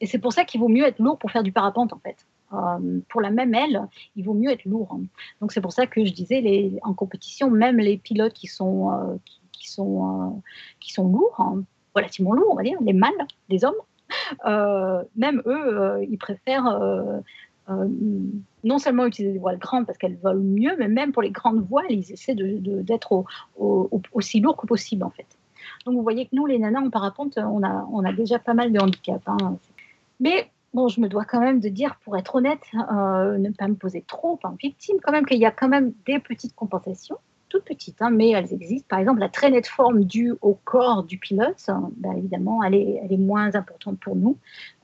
et c'est pour ça qu'il vaut mieux être lourd pour faire du parapente en fait. Euh, pour la même aile, il vaut mieux être lourd. Donc c'est pour ça que je disais, en compétition, même les pilotes qui sont, euh, qui, sont, euh, qui sont lourds, hein, relativement lourds, on va dire, les mâles, les hommes, même eux, ils préfèrent non seulement utiliser des voiles grandes parce qu'elles volent mieux, mais même pour les grandes voiles, ils essaient d'être au- au- au- aussi lourds que possible en fait. Donc vous voyez que nous, les nanas en parapente, on a, on a déjà pas mal de handicaps. hein. Mais bon, je me dois quand même de dire, pour être honnête, euh, ne pas me poser trop en victime, quand même qu'il y a quand même des petites compensations, toutes petites, hein, mais elles existent. Par exemple, la traînée de forme due au corps du pilote, hein, ben, évidemment, elle est, moins importante pour nous.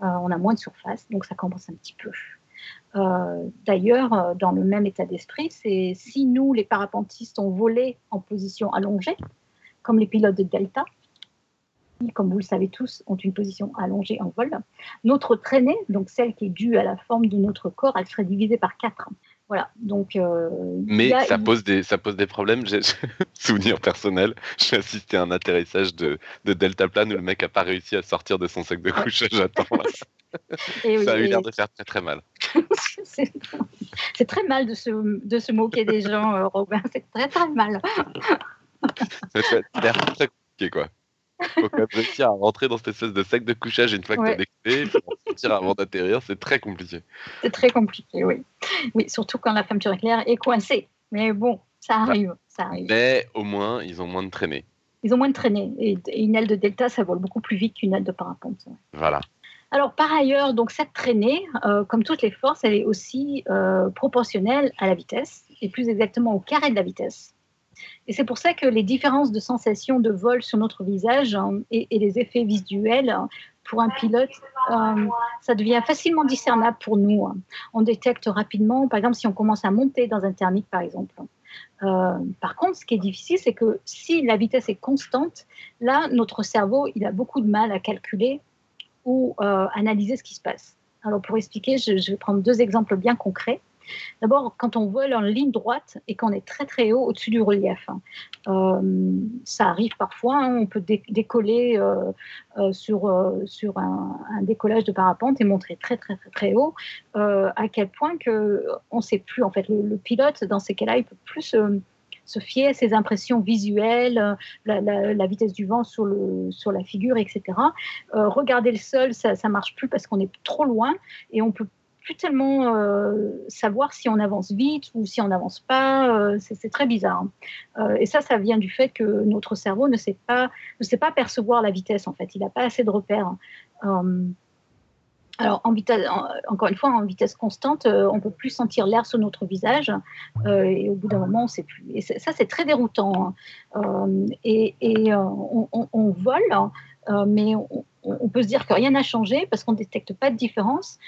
Euh, on a moins de surface, donc ça compense un petit peu. Euh, D'ailleurs, dans le même état d'esprit, c'est si nous, les parapentistes, on volé en position allongée, comme les pilotes de Delta, comme vous le savez tous, ont une position allongée en vol, notre traînée, donc celle qui est due à la forme de notre corps, elle serait divisée par 4. Voilà, donc. euh,
Mais
a-
ça pose des, ça pose des problèmes. J'ai (laughs) souvenir personnel. J'ai assisté à un atterrissage de, de deltaplane où le mec a pas réussi à sortir de son sac de couchage à (laughs) temps.
et oui,
Ça a eu l'air de faire très très mal. (laughs)
c'est c'est très mal de se, de se moquer des gens, euh, Robin. C'est très très mal.
Ça fait l'air très compliqué quoi. Faut quand même réussir à rentrer dans cette espèce de sac de couchage une fois que
Ouais.
t'as puis en sortir avant d'atterrir, c'est très compliqué.
C'est très compliqué, oui. Oui, surtout quand la fermeture éclair est coincée. Mais bon, ça arrive, ça arrive.
Mais au moins, ils ont moins de traînées.
Ils ont moins de traînées. Et, et une aile de delta, ça vole beaucoup plus vite qu'une aile de parapente.
Voilà.
Alors, par ailleurs, donc cette traînée, euh, comme toutes les forces, elle est aussi euh, proportionnelle à la vitesse, et plus exactement au carré de la vitesse. Et c'est pour ça que les différences de sensations de vol sur notre visage hein, et, les effets visuels hein, pour un pilote, euh, ça devient facilement discernable pour nous. hein. On détecte rapidement, par exemple, si on commence à monter dans un thermique, par exemple. Euh, par contre, ce qui est difficile, c'est que si la vitesse est constante, là, notre cerveau, il a beaucoup de mal à calculer ou euh, analyser ce qui se passe. Alors pour expliquer, je vais prendre deux exemples bien concrets. D'abord, quand on vole en ligne droite et qu'on est très très haut au-dessus du relief, hein, euh, ça arrive parfois, hein, on peut dé- décoller euh, euh, sur, sur un, décollage de parapente et monter très très très très haut, à quel point que on ne sait plus en fait. Le, pilote dans ces cas-là, il peut plus se, fier à ses impressions visuelles, la, vitesse du vent sur, le, sur la figure, etc. Regarder le sol, ça ne marche plus parce qu'on est trop loin et on peut plus tellement euh, savoir si on avance vite ou si on n'avance pas. euh, c'est très bizarre. hein. Euh, et ça, ça vient du fait que notre cerveau ne sait pas, ne sait pas percevoir la vitesse. En fait, il n'a pas assez de repères. Euh, alors, en vitesse, en- encore une fois, en vitesse constante, on peut plus sentir l'air sur notre visage, et au bout d'un moment, on ne sait plus. Et ça, c'est très déroutant. hein. Et on, vole, hein, mais on, on peut se dire que rien n'a changé parce qu'on ne détecte pas de différence.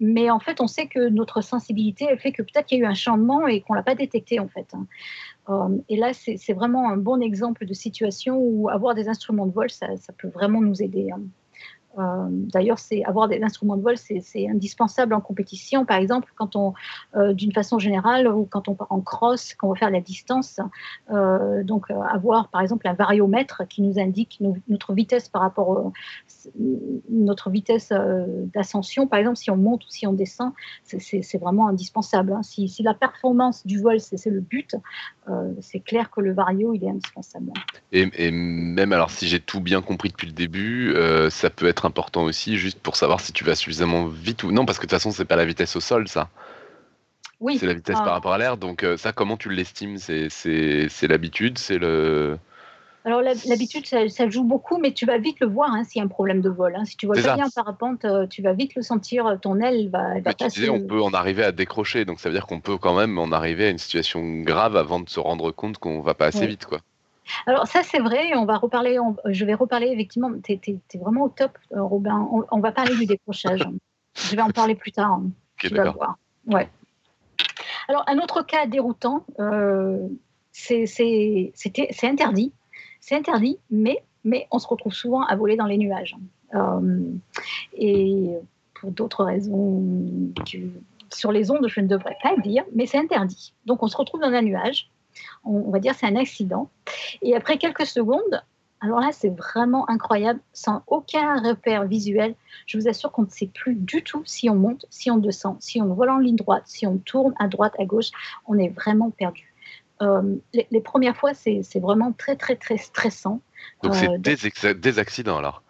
Mais en fait, on sait que notre sensibilité elle fait que peut-être qu'il y a eu un changement et qu'on l'a pas détecté en fait. hein. Euh, et là, c'est vraiment un bon exemple de situation où avoir des instruments de vol, ça, ça peut vraiment nous aider. Euh, D'ailleurs, c'est avoir des instruments de vol, c'est indispensable en compétition. Par exemple, quand on, euh, d'une façon générale, ou quand on part en cross, quand on va faire la distance, euh, donc avoir par exemple un variomètre qui nous indique no- notre vitesse par rapport au, notre vitesse d'ascension. Par exemple, si on monte ou si on descend, c'est- vraiment indispensable. hein. Si, la performance du vol, c'est le but, c'est clair que le vario, il est indispensable.
Et, même alors, si j'ai tout bien compris depuis le début, ça peut être important aussi, juste pour savoir si tu vas suffisamment vite ou non, parce que de toute façon, c'est pas la vitesse au sol, ça.
Oui,
C'est la vitesse
Ah.
par rapport à l'air. Donc euh, ça, comment tu l'estimes? C'est l'habitude, c'est le.
Alors l'habitude, ça, ça joue beaucoup, mais tu vas vite le voir hein, s'il y a un problème de vol. hein. Si tu vois pas
ça.
bien en parapente, euh, tu vas vite le sentir. Ton aile va, va
tu disais, on peut en arriver à décrocher, donc ça veut dire qu'on peut quand même en arriver à une situation grave avant de se rendre compte qu'on va pas assez vite, quoi.
Alors ça c'est vrai. On va reparler. on- je vais reparler effectivement. Tu es, vraiment au top, euh, Robin. On, on va parler du décrochage. je vais en parler plus tard. hein.
Ok,
tu vas voir. Ouais. Alors un autre cas déroutant, euh, c'est interdit. C'est interdit, mais, mais on se retrouve souvent à voler dans les nuages. Euh, et pour d'autres raisons que sur les ondes, je ne devrais pas le dire, mais c'est interdit. Donc on se retrouve dans un nuage. On, on va dire c'est un accident. Et après quelques secondes, alors là c'est vraiment incroyable, sans aucun repère visuel, je vous assure qu'on ne sait plus du tout si on monte, si on descend, si on vole en ligne droite, si on tourne à droite, à gauche, on est vraiment perdu. Euh, les, les premières fois, c'est vraiment très, très, très stressant.
Donc
Euh,
c'est
donc-
des, des accidents alors.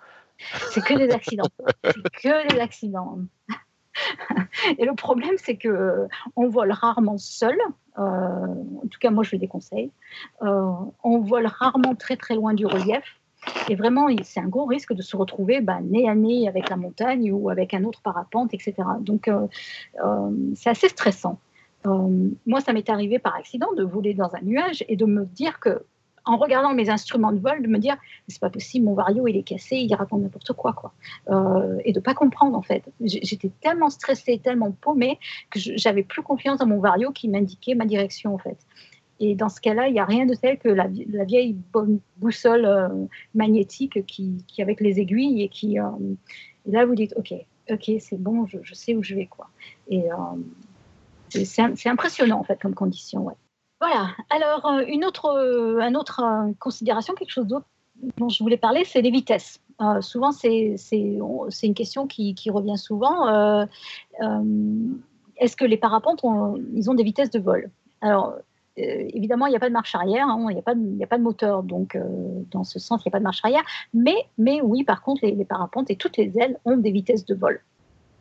C'est que des accidents. (laughs) c'est que des accidents. (laughs) Et le problème, c'est que euh, on vole rarement seul. Euh, en tout cas, moi, je le déconseille. Euh, on vole rarement très très loin du relief. Et vraiment, c'est un gros risque de se retrouver bah, nez à nez avec la montagne ou avec un autre parapente, etc. Donc, euh, c'est assez stressant. Moi, ça m'est arrivé par accident de voler dans un nuage et de me dire que, en regardant mes instruments de vol, de me dire c'est pas possible, mon vario il est cassé, il raconte n'importe quoi, quoi. Euh, et de pas comprendre en fait. J'étais tellement stressée, tellement paumée que j'avais plus confiance dans mon vario qui m'indiquait ma direction en fait. Et dans ce cas-là, il n'y a rien de tel que la, vie- la vieille boussole euh, magnétique qui, qui avec les aiguilles et qui euh, là vous dites ok, ok, c'est bon, je, je sais où je vais quoi. Et euh, c'est impressionnant en fait comme condition. Ouais. Voilà. Alors euh, une autre, euh, euh, considération, quelque chose d'autre dont je voulais parler, c'est les vitesses. Souvent, c'est une question qui, revient souvent. Est-ce que les parapentes, ont, des vitesses de vol? Alors, évidemment, il n'y a pas de marche arrière, hein, il n'y a, pas de- moteur, donc dans ce sens, il n'y a pas de marche arrière. Mais, oui, par contre, les, les parapentes et toutes les ailes ont des vitesses de vol.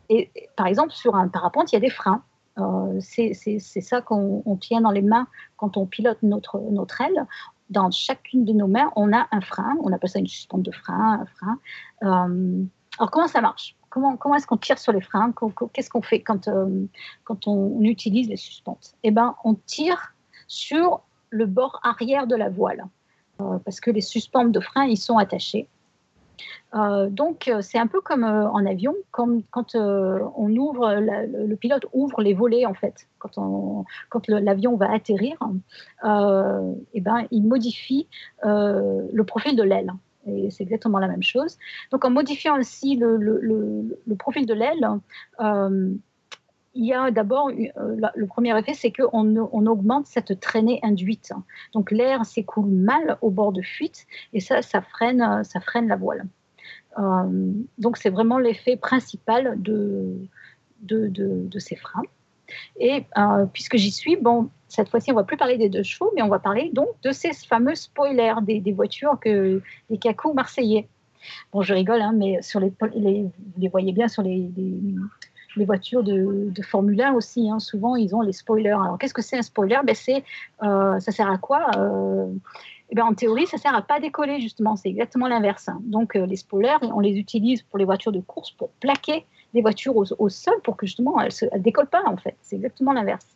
Et, par exemple, sur un parapente, il y a des freins. Euh, c'est ça qu'on on tient dans les mains quand on pilote notre, aile dans chacune de nos mains, on a un frein. On appelle ça une suspente de frein, frein. Euh, alors, comment ça marche? Comment, comment est-ce qu'on tire sur les freins? Qu'est-ce qu'on fait quand, euh, quand on, utilise les suspentes? Eh bien, on tire sur le bord arrière de la voile. Parce que les suspentes de frein, ils sont attachés. Euh, donc, euh, c'est un peu comme euh, en avion, quand on ouvre, le, pilote ouvre les volets, en fait. Quand, l'avion va atterrir, euh, eh ben, il modifie le profil de l'aile. Et c'est exactement la même chose. Donc, en modifiant ainsi le, profil de l'aile, il y a d'abord euh, le premier effet, c'est qu'on on augmente cette traînée induite. Donc, l'air s'écoule mal au bord de fuite et ça, ça freine, ça freine la voile. Euh, donc, c'est vraiment l'effet principal de, ces freins. Et euh, puisque j'y suis, bon, cette fois-ci, on va plus parler des deux chevaux, mais on va parler donc de ces fameux spoilers des, voitures que des cacous marseillais. Bon, je rigole, hein, mais sur les, les- vous les voyez bien sur les, les, les voitures de, Formule 1 aussi. hein, souvent, ils ont les spoilers. Alors, qu'est-ce que c'est un spoiler? Ben, euh, Ça sert à quoi? Euh, eh ben, En théorie, ça sert à pas décoller, justement. C'est exactement l'inverse. hein. Donc, euh, les spoilers, on les utilise pour les voitures de course pour plaquer des voitures au, au sol pour que justement elles ne décollent pas, en fait. C'est exactement l'inverse.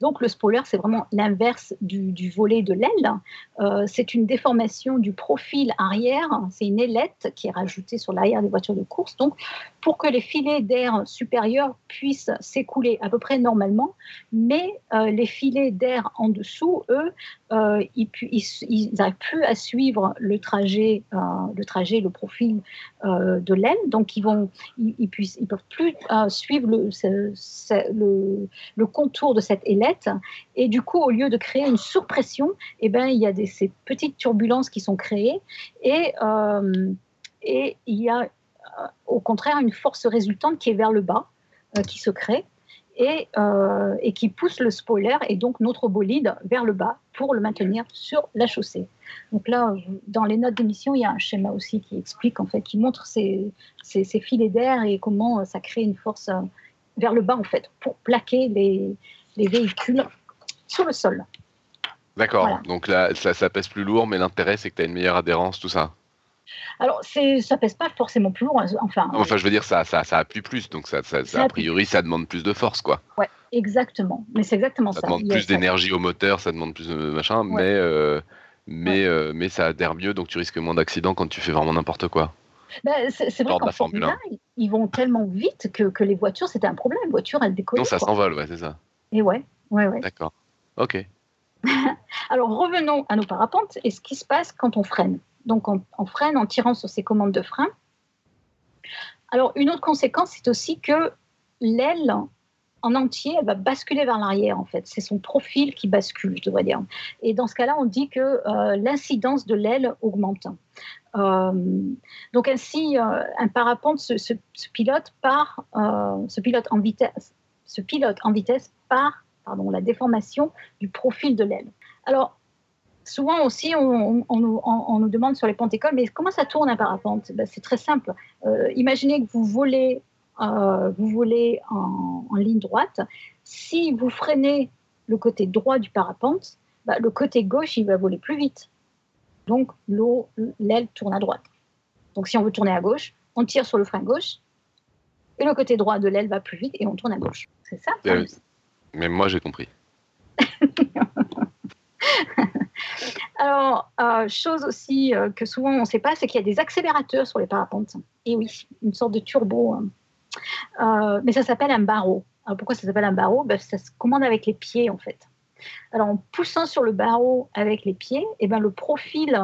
Donc le spoiler, c'est vraiment l'inverse du, volet de l'aile. Euh, c'est une déformation du profil arrière. C'est une ailette qui est rajoutée sur l'arrière des voitures de course. Donc pour que les filets d'air supérieurs puissent s'écouler à peu près normalement, mais euh, les filets d'air en dessous, eux, euh, ils n'arrivent plus à suivre le trajet, le trajet, le profil de l'aile, donc ils vont, ils, ils, peuvent plus suivre le, contour de cette ailette, et du coup, au lieu de créer une surpression, eh ben, il y a ces petites turbulences qui sont créées, et, euh, et il y a euh, au contraire une force résultante qui est vers le bas, euh, qui se crée et, qui pousse le spoiler et donc notre bolide vers le bas pour le maintenir sur la chaussée. Donc là, dans les notes d'émission, il y a un schéma aussi qui explique, en fait, qui montre ces, ces, filets d'air et comment ça crée une force vers le bas, en fait, pour plaquer les, les véhicules sur le sol.
D'accord, voilà. donc là, ça, ça pèse plus lourd, mais l'intérêt, c'est que tu as une meilleure adhérence, tout ça.
Alors, ça pèse pas forcément plus lourd. Enfin,
enfin je veux dire, ça, ça, ça appuie plus, donc ça, ça, ça a priori, ça demande plus de force, quoi.
Ouais, exactement. Mais c'est exactement ça.
Ça demande plus d'énergie au moteur, ça demande plus de machin, ouais. mais, euh, mais, ouais. euh, mais ça adhère mieux, donc tu risques moins d'accidents quand tu fais vraiment n'importe quoi.
Ben, c'est vrai qu'en Formule 1, ils vont tellement vite que, que les voitures, c'était un problème. Les voitures, elles décollent.
Non, ça s'envole, ouais, c'est ça.
Et ouais, ouais, ouais.
D'accord. Ok. (laughs)
Alors revenons à nos parapentes et ce qui se passe quand on freine. Donc on, on, freine en tirant sur ces commandes de frein. Alors une autre conséquence, c'est aussi que l'aile en entier, elle va basculer vers l'arrière en fait. C'est son profil qui bascule, je devrais dire. Et dans ce cas-là, on dit que euh, l'incidence de l'aile augmente. Euh, donc ainsi, euh, un parapente se, se, se pilote par, se pilote en vitesse, se pilote en vitesse par pardon, la déformation du profil de l'aile. Alors, souvent aussi, on, nous demande sur les écoles, mais comment ça tourne un parapente ben, C'est très simple. Euh, imaginez que vous volez, euh, vous volez en, en, ligne droite. Si vous freinez le côté droit du parapente, ben, le côté gauche, il va voler plus vite. Donc, l'aile tourne à droite. Donc, si on veut tourner à gauche, on tire sur le frein gauche, et le côté droit de l'aile va plus vite, et on tourne à gauche. C'est ça
euh, mais moi, j'ai compris. (laughs)
Alors, euh, chose aussi euh, que souvent on ne sait pas, c'est qu'il y a des accélérateurs sur les parapentes. Et oui, une sorte de turbo. Hein. Mais ça s'appelle un barreau. Alors, pourquoi ça s'appelle un barreau? Ben, Ça se commande avec les pieds, en fait. Alors, en poussant sur le barreau avec les pieds, eh ben, le profil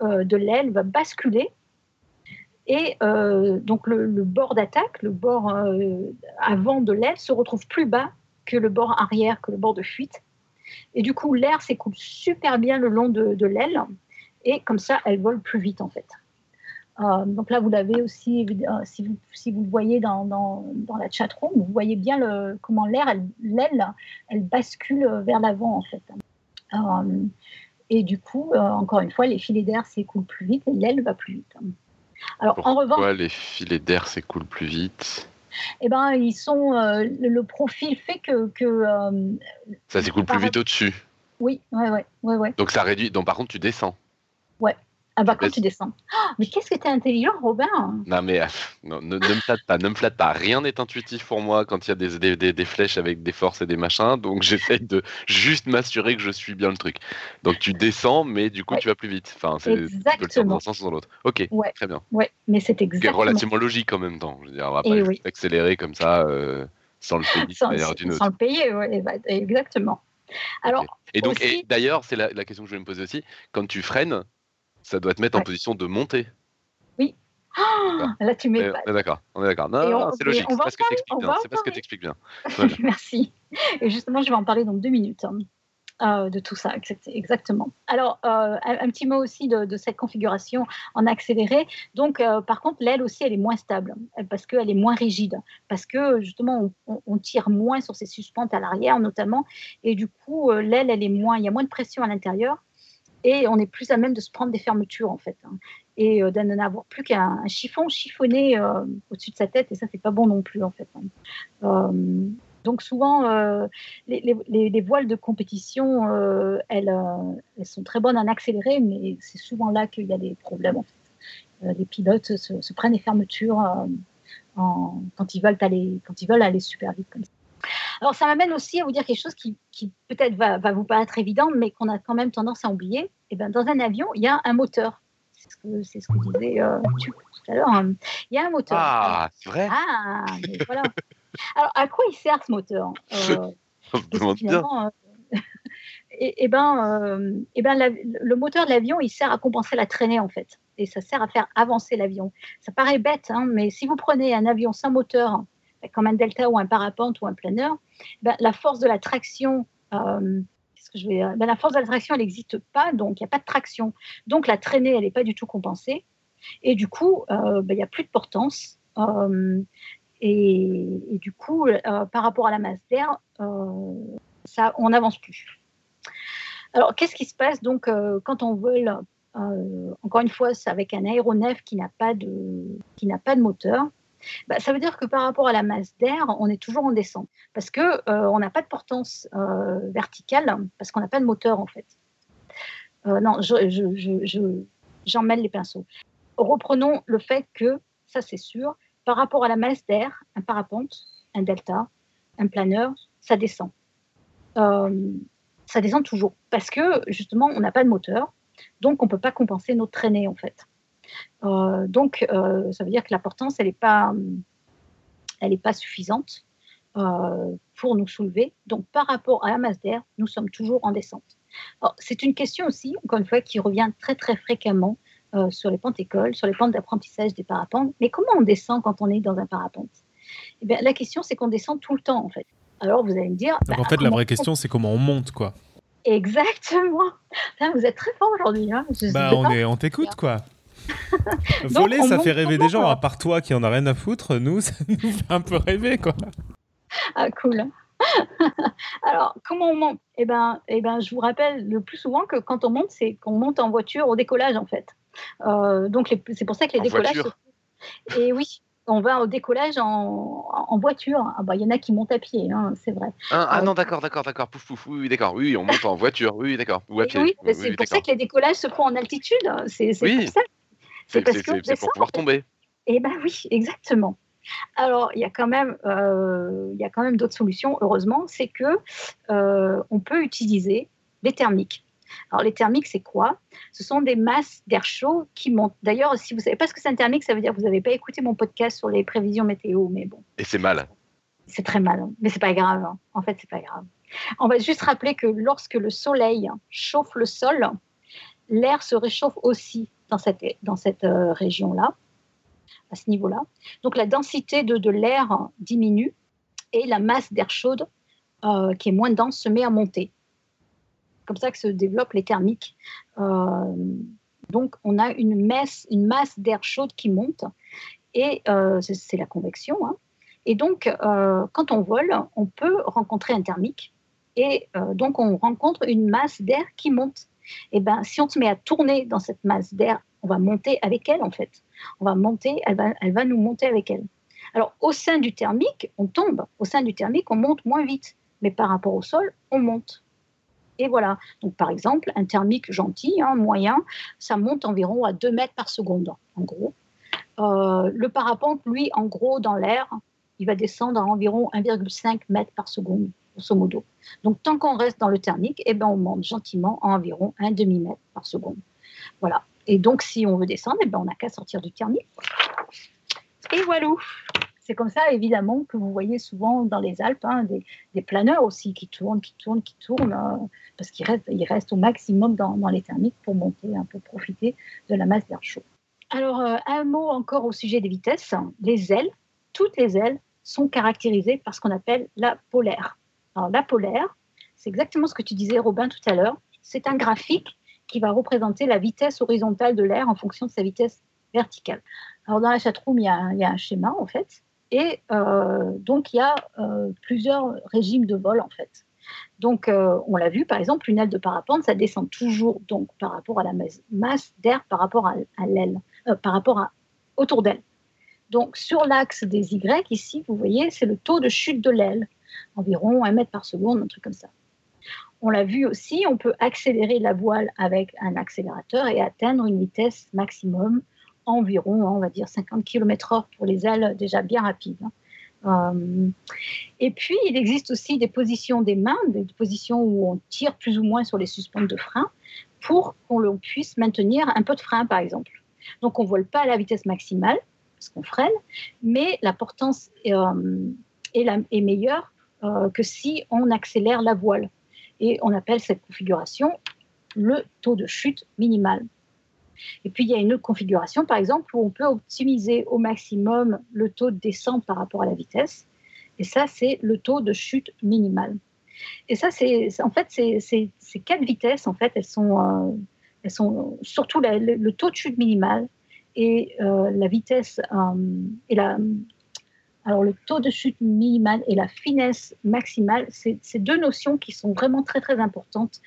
de l'aile va basculer. Et euh, donc, le, bord d'attaque, le bord euh, avant de l'aile, se retrouve plus bas que le bord arrière, que le bord de fuite. Et du coup, l'air s'écoule super bien le long de, l'aile. Et comme ça, elle vole plus vite, en fait. Euh, donc là, vous l'avez aussi, si, vous, si vous le voyez dans, dans, la chatroom, vous voyez bien comment l'air, l'aile, elle, bascule vers l'avant, en fait. Et du coup, encore une fois, les filets d'air s'écoulent plus vite et l'aile va plus vite.
Alors, Pourquoi en revanche, les filets d'air s'écoulent plus vite?
Eh ben, ils sont, euh, le, profil fait que. que euh,
ça s'écoule plus vite au-dessus.
Oui, ouais, ouais, ouais, ouais.
Donc ça réduit. Donc par contre, tu descends.
Ah bah quand tu descends. Oh, mais qu'est-ce que tu es intelligent, Robin
Non mais non, ne, ne, me flatte pas, ne me flatte pas. Rien n'est intuitif pour moi quand il y a des, des, des, des, flèches avec des forces et des machins. Donc (laughs) j'essaie de juste m'assurer que je suis bien le truc. Donc tu descends, mais du coup ouais. tu vas plus vite. Enfin, c'est
exactement
dans un sens ou dans l'autre. Ok,
ouais.
très bien.
Ouais, mais c'est exactement.
Relativement logique en même temps. Je veux dire, on va pas et oui. accélérer comme ça euh, sans le (laughs) payer
sans, d'une autre. Sans le payer, ouais, exactement. Alors. Okay.
Et donc, aussi... d'ailleurs, c'est la, la question que je voulais me poser aussi. Quand tu freines ça doit te mettre ouais. en position de monter.
Oui. Oh, là, tu mets.
On est d'accord. On est d'accord. Non, non c'est logique. C'est parce que tu expliques bien. C'est parce que tu expliques (laughs) bien.
Merci. Et justement, je vais en parler dans deux minutes. Hein, euh, de tout ça, exactement. Alors, euh, un, petit mot aussi de, de, cette configuration en accéléré. Donc, euh, par contre, l'aile aussi, elle est moins stable parce qu'elle est moins rigide, parce que justement, on, on, tire moins sur ses suspentes à l'arrière, notamment, et du coup, l'aile, elle est moins, il y a moins de pression à l'intérieur, et on est plus à même de se prendre des fermetures en fait hein, et euh, d'en avoir plus qu'un chiffon chiffonné euh, au-dessus de sa tête et ça c'est pas bon non plus en fait hein. euh, donc souvent euh, les, les, les, voiles de compétition elles, sont très bonnes en accéléré mais c'est souvent là qu'il y a des problèmes en fait. les pilotes se, prennent des fermetures quand ils veulent aller quand ils veulent aller super vite comme ça Alors, ça m'amène aussi à vous dire quelque chose qui, qui peut-être va, va vous paraître évident, mais qu'on a quand même tendance à oublier. Eh ben, dans un avion, il y a un moteur. C'est ce que, c'est ce que disait euh, tout à l'heure. hein. Il y a un moteur.
Ah, c'est vrai
Ah, mais voilà. Alors, à quoi il sert ce moteur Euh, (laughs) euh, (laughs) et, et ben, euh, et ben la- le moteur de l'avion, il sert à compenser la traînée en fait, et ça sert à faire avancer l'avion. Ça paraît bête, hein, mais si vous prenez un avion sans moteur, comme un Delta ou un parapente ou un planeur, ben, la force de la traction, euh, vais, ben, la force de elle n'existe pas, donc il n'y a pas de traction, donc la traînée, elle n'est pas du tout compensée, et du coup, euh, ben, il n'y a plus de portance. euh, et, et du coup, euh, par rapport à la masse d'air, euh, ça, on n'avance plus. Alors, qu'est-ce qui se passe donc euh, quand on vole euh, Encore une fois, avec un aéronef qui n'a pas de, qui n'a pas de moteur. Bah, ça veut dire que par rapport à la masse d'air, on est toujours en descente parce que euh, on n'a pas de portance euh, verticale parce qu'on n'a pas de moteur en fait. Euh, non, je, je, je, je- j'en mêle les pinceaux. Reprenons le fait que ça c'est sûr, par rapport à la masse d'air, un parapente, un delta, un planeur, ça descend. Ça descend toujours parce que justement on n'a pas de moteur, donc on ne peut pas compenser notre traînée en fait. Euh, donc euh, ça veut dire que la portance elle n'est pas, elle est pas suffisante euh, pour nous soulever. Donc par rapport à la masse d'air, nous sommes toujours en descente. C'est une question aussi, encore une fois, qui revient très très fréquemment euh, sur les pentes écoles, sur les pentes d'apprentissage des parapentes. Mais comment on descend quand on est dans un parapente? Eh bien, La question c'est qu'on descend tout le temps en fait. Alors vous allez me dire.
Donc
bah,
en fait, la vraie
on-
question, c'est comment on monte, quoi.
Exactement. Vous êtes très fort aujourd'hui. Hein.
Bah, on, est, on t'écoute, quoi. (laughs) Voler, ça fait rêver des gens,
quoi.
à part toi qui en a rien à foutre, nous, (laughs) ça nous fait un peu rêver, quoi.
Ah, cool. (laughs) Alors, comment on monte? Eh ben, eh ben, je vous rappelle le plus souvent que quand on monte, c'est qu'on monte en voiture au décollage, en fait. Euh, donc, les- c'est pour ça que les
En
décollages.
voiture
Et oui, on va au décollage en, en voiture. Ah, bah, Il y en a qui montent à pied, hein, c'est vrai.
Ah, ah
Euh,
non, d'accord, d'accord, d'accord. Pouf, pouf, oui, oui, d'accord. Oui, on monte en voiture. Oui, d'accord. Ou à pied.
oui, c'est
oui,
pour ça que les décollages se font en altitude. C'est c'est
Oui.
pour ça.
C'est pour pouvoir tomber.
Eh ben oui, exactement. Alors, il y a quand même, euh, il y a quand même d'autres solutions, heureusement, c'est que euh, on peut utiliser les thermiques. Alors, les thermiques, c'est quoi? Ce sont des masses d'air chaud qui montent. D'ailleurs, si vous savez pas ce que c'est un thermique, ça veut dire que vous n'avez pas écouté mon podcast sur les prévisions météo, mais bon,
Et c'est mal.
c'est très mal, hein. mais c'est pas grave. hein. En fait, c'est pas grave. On va juste rappeler que lorsque le soleil chauffe le sol, l'air se réchauffe aussi dans cette, dans cette euh, région-là, à ce niveau-là. Donc la densité de, de l'air diminue et la masse d'air chaude, euh, qui est moins dense, se met à monter. Comme ça que se développent les thermiques. Euh, donc on a une masse, une masse d'air chaude qui monte et c'est- la convection. hein. Et donc, quand on vole, on peut rencontrer un thermique et donc on rencontre une masse d'air qui monte. Et ben, si on se met à tourner dans cette masse d'air, on va monter avec elle en fait. On va monter, elle va, elle va nous monter avec elle. Alors, au sein du thermique, on tombe. Au sein du thermique, on monte moins vite. Mais par rapport au sol, on monte. Et voilà. Donc, par exemple, un thermique gentil, hein, moyen, ça monte environ à 2 mètres par seconde, en gros. Euh, le parapente, lui, en gros, dans l'air, il va descendre à environ 1,5 mètres par seconde, grosso. Donc, tant qu'on reste dans le thermique, eh ben, on monte gentiment à environ un demi-mètre par seconde. Voilà. Et donc, si on veut descendre, eh ben, on n'a qu'à sortir du thermique. Et voilà. C'est comme ça, évidemment, que vous voyez souvent dans les Alpes hein, des, des planeurs aussi qui tournent, qui tournent, qui tournent, euh, parce qu'ils restent, ils restent au maximum dans, dans les thermiques pour monter, un peu profiter de la masse d'air chaud. Alors, euh, un mot encore au sujet des vitesses. Les ailes, toutes les ailes sont caractérisées par ce qu'on appelle la polaire. La polaire, c'est exactement ce que tu disais, Robin, tout à l'heure. C'est un graphique qui va représenter la vitesse horizontale de l'air en fonction de sa vitesse verticale. Alors, dans la chatroom, il y a un, il y a un schéma, en fait. Et euh, donc, il y a euh, plusieurs régimes de vol, en fait. Donc, euh, on l'a vu, par exemple, une aile de parapente, ça descend toujours donc par rapport à la masse, d'air par rapport à, l'aile, par rapport à autour d'elle. Donc, sur l'axe des Y, ici, vous voyez, c'est le taux de chute de l'aile, environ 1 mètre par seconde, un truc comme ça. On l'a vu aussi, on peut accélérer la voile avec un accélérateur et atteindre une vitesse maximum environ, on va dire 50 km/h pour les ailes déjà bien rapides. hein. Euh, et puis, il existe aussi des positions des mains, des positions où on tire plus ou moins sur les suspentes de frein pour qu'on puisse maintenir un peu de frein, par exemple. Donc, on ne vole pas à la vitesse maximale, parce qu'on freine, mais la portance est, euh, est, meilleure que si on accélère la voile. Et on appelle cette configuration le taux de chute minimal. Et puis, il y a une autre configuration, par exemple, où on peut optimiser au maximum le taux de descente par rapport à la vitesse. Et ça, c'est le taux de chute minimal. Et ça, c'est en fait, ces quatre vitesses, en fait, elles sont, euh, elles sont surtout le, taux de chute minimal et euh, la vitesse euh, et la. Alors, le taux de chute minimal et la finesse maximale, c'est deux notions qui sont vraiment très, très importantes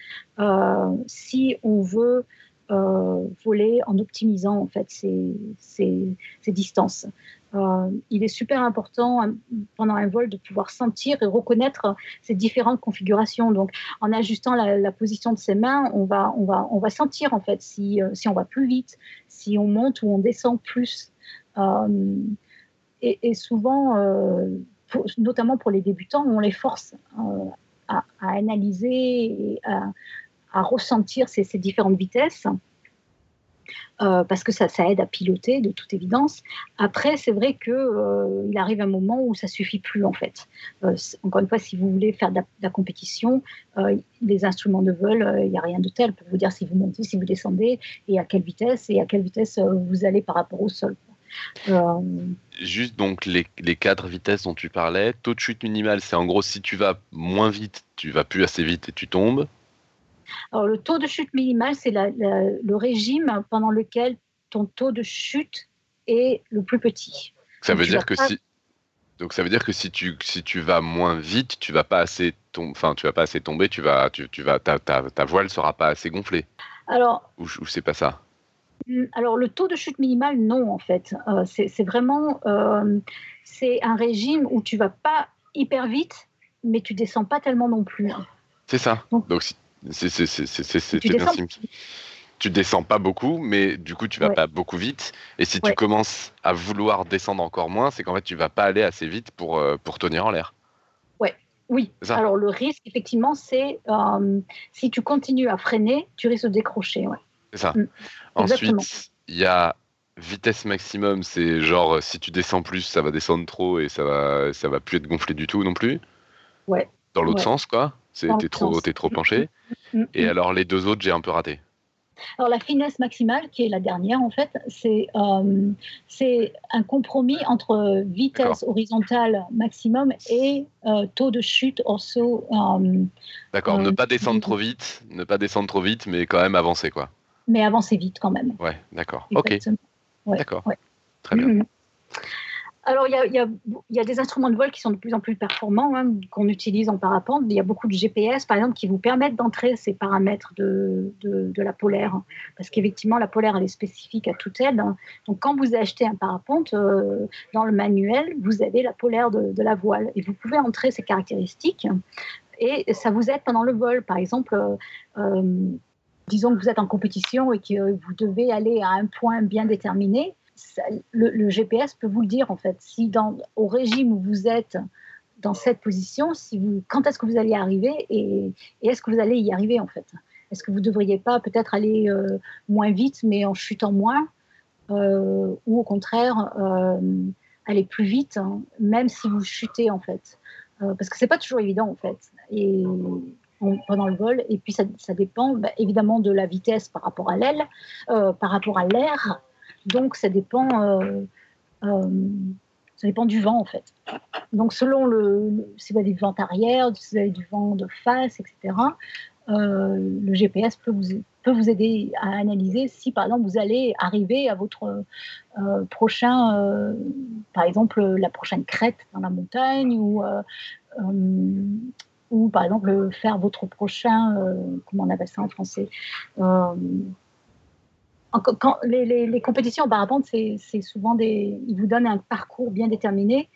si on veut euh, voler en optimisant en fait ces, ces, distances. Euh, il est super important hein, pendant un vol de pouvoir sentir et reconnaître ces différentes configurations. Donc, en ajustant la, position de ses mains, on va, on va, on va sentir en fait si, euh, si on va plus vite, si on monte ou on descend plus. Et, souvent, notamment pour les débutants, on les force à, analyser et à, ressentir ces, différentes vitesses. Euh, parce que ça, aide à piloter de toute évidence. Après, c'est vrai qu'il euh, il arrive un moment où ça suffit plus en fait. Euh, encore une fois, si vous voulez faire de la, compétition, les instruments de vol, il n'y a rien de tel pour vous dire si vous montez, si vous descendez et à quelle vitesse et à quelle vitesse vous allez par rapport au sol.
Juste donc les, les, quatre vitesses dont tu parlais, taux de chute minimal, c'est en gros si tu vas moins vite, tu vas plus assez vite et tu tombes.
Alors, le taux de chute minimal, c'est le régime pendant lequel ton taux de chute est le plus petit.
Ça veut dire que si donc ça veut dire que si tu, si tu vas moins vite, tu vas pas assez enfin tu vas pas assez tomber, tu vas tu, tu vas ta, ta, ta, voile sera pas assez gonflée.
Alors
ou, c'est pas ça?
Hmm, alors le taux de chute minimal non en fait, euh, c'est vraiment euh, c'est un régime où tu vas pas hyper vite, mais tu descends pas tellement non plus.
C'est ça. Donc, c'est bien simple. Tu descends pas beaucoup, mais du coup, tu vas pas beaucoup vite. Et si tu commences à vouloir descendre encore moins, c'est qu'en fait, tu vas pas aller assez vite pour, euh, pour tenir en l'air.
Ouais, oui. Alors, le risque, effectivement, c'est si tu continues à freiner, tu risques de décrocher.
C'est ça. Mm. Ensuite, il y a vitesse maximum, c'est genre si tu descends plus, ça va descendre trop et ça va, ça va plus être gonflé du tout non plus.
Ouais.
Dans l'autre sens, quoi. T'es trop, es trop penché. Mm, mm, Et mm. alors, les deux autres, j'ai un peu raté.
Alors, la finesse maximale, qui est la dernière, en fait, c'est euh, un compromis entre vitesse horizontale maximum et euh, taux de chute saut.
Euh, d'accord, ne pas descendre trop vite, ne pas descendre trop vite, mais quand même avancer, quoi.
Mais avancer vite, quand même.
Ouais, d'accord. Ok. D'accord. Très bien.
Alors, il y, a, des instruments de vol qui sont de plus en plus performants, hein, qu'on utilise en parapente. Il y a beaucoup de GPS, par exemple, qui vous permettent d'entrer ces paramètres de, la polaire. Parce qu'effectivement, la polaire, elle est spécifique à toute aide. Hein. Donc, quand vous achetez un parapente, euh, dans le manuel, vous avez la polaire de, la voile. Et vous pouvez entrer ces caractéristiques. Et ça vous aide pendant le vol. Par exemple, euh, euh, disons que vous êtes en compétition et que vous devez aller à un point bien déterminé le, GPS peut vous le dire en fait. Si dans, au régime où vous êtes dans cette position, si vous, quand est-ce que vous allez arriver et, est-ce que vous allez y arriver en fait? Est-ce que vous ne devriez pas peut-être aller euh, moins vite mais en chutant moins euh, ou au contraire euh, aller plus vite hein, même si vous chutez en fait? Parce que c'est pas toujours évident en fait. Et pendant le vol. Et puis ça, dépend bah, évidemment de la vitesse par rapport à l'aile, par rapport à l'air, donc, ça dépend, euh, euh, ça dépend du vent, en fait. Donc, selon le, si vous avez du vent arrière, si vous avez du vent de face, etc., euh, le GPS peut vous, peut vous aider à analyser si, par exemple, vous allez arriver à votre prochain, par exemple, la prochaine crête dans la montagne ou ou par exemple faire votre prochain, comment on appelle ça en français, quand les, compétitions en parapente, c'est souvent des. Ils vous donnent un parcours bien déterminé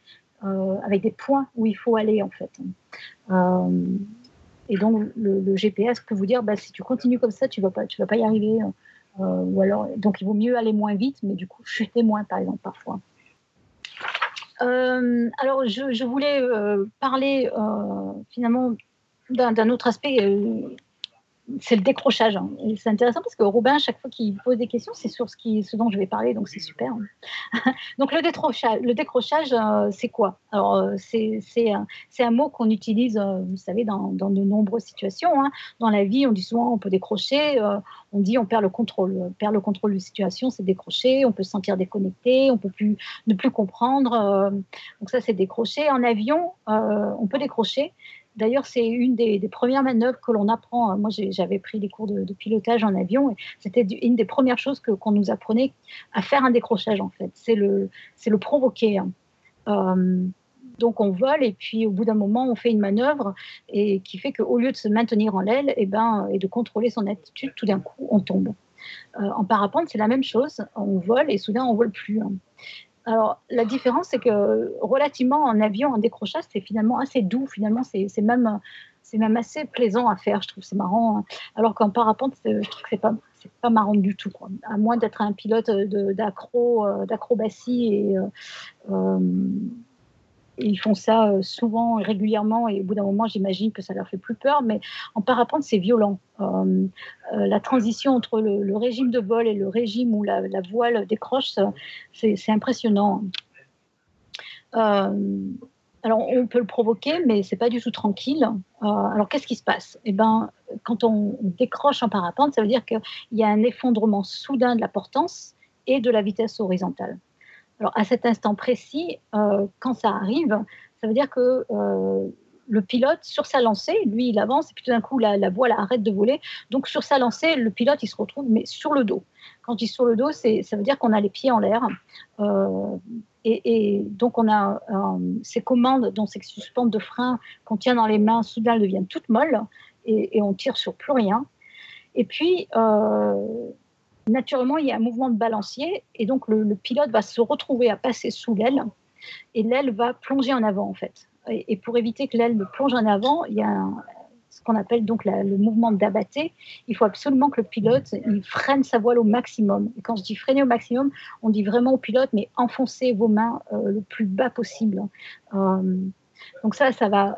euh, avec des points où il faut aller, en fait. Euh, et donc, le, GPS peut vous dire bah, si tu continues comme ça, tu vas, vas pas y arriver. Euh, ou alors, donc, il vaut mieux aller moins vite, mais du coup, chuter moins, par exemple, parfois. Euh, alors, je, je voulais euh, parler euh, finalement d'un autre aspect, euh, c'est le décrochage. hein. Et C'est intéressant parce que Robin, chaque fois qu'il pose des questions, c'est sur ce, qui, dont je vais parler, donc c'est super. (laughs) donc le décrochage, euh, c'est quoi? Alors, euh, c'est c'est un, mot qu'on utilise, euh, vous savez, dans, dans de nombreuses situations. hein. Dans la vie, on dit souvent on peut décrocher, on dit on perd le contrôle. On perd le contrôle de situation, c'est décrocher, on peut se sentir déconnecté, on peut plus, ne plus comprendre. donc ça, c'est décrocher. En avion, on peut décrocher. D'ailleurs, c'est une des, premières manœuvres que l'on apprend. Moi, j'avais pris des cours de, pilotage en avion et c'était une des premières choses qu'on nous apprenait à faire un décrochage, en fait. C'est le, le provoquer. hein. Euh, donc, on vole et puis au bout d'un moment, on fait une manœuvre et qui fait qu'au lieu de se maintenir en l'aile et, ben, et de contrôler son attitude, tout d'un coup, on tombe. Euh, en parapente, c'est la même chose. On vole et soudain, on vole plus. hein. Alors, la différence, c'est que relativement en avion, en décrochage, c'est finalement assez doux. Finalement, c'est même, même assez plaisant à faire. Je trouve c'est marrant. hein. Alors qu'en parapente, je trouve que c'est pas, pas marrant du tout. Quoi. À moins d'être un pilote euh, d'acrobatie et euh, euh, ils font ça euh, souvent et régulièrement et au bout d'un moment j'imagine que ça leur fait plus peur mais en parapente c'est violent. Euh, euh, la transition entre le, régime de vol et le régime où la, voile décroche c'est impressionnant. Alors on peut le provoquer mais c'est pas du tout tranquille. Alors qu'est-ce qui se passe? Eh ben quand on décroche en parapente ça veut dire qu'il y a un effondrement soudain de la portance et de la vitesse horizontale alors à cet instant précis, euh, quand ça arrive, ça veut dire que euh, le pilote, sur sa lancée, lui, il avance et puis tout d'un coup, la, voile arrête de voler. Donc sur sa lancée, le pilote, il se retrouve mais sur le dos. Quand je dis sur le dos, ça veut dire qu'on a les pieds en l'air. Euh, et, donc on a ces commandes, dont ces suspentes de frein qu'on tient dans les mains, soudain elles deviennent toutes molles et, et on tire sur plus rien. Et puis, naturellement, il y a un mouvement de balancier et donc le, pilote va se retrouver à passer sous l'aile et l'aile va plonger en avant en fait. Et, pour éviter que l'aile ne plonge en avant, il y a ce qu'on appelle donc le mouvement d'abatté. Il faut absolument que le pilote il freine sa voile au maximum. Et quand je dis freiner au maximum, on dit vraiment au pilote, mais enfoncez vos mains euh, le plus bas possible. Euh, donc ça, ça va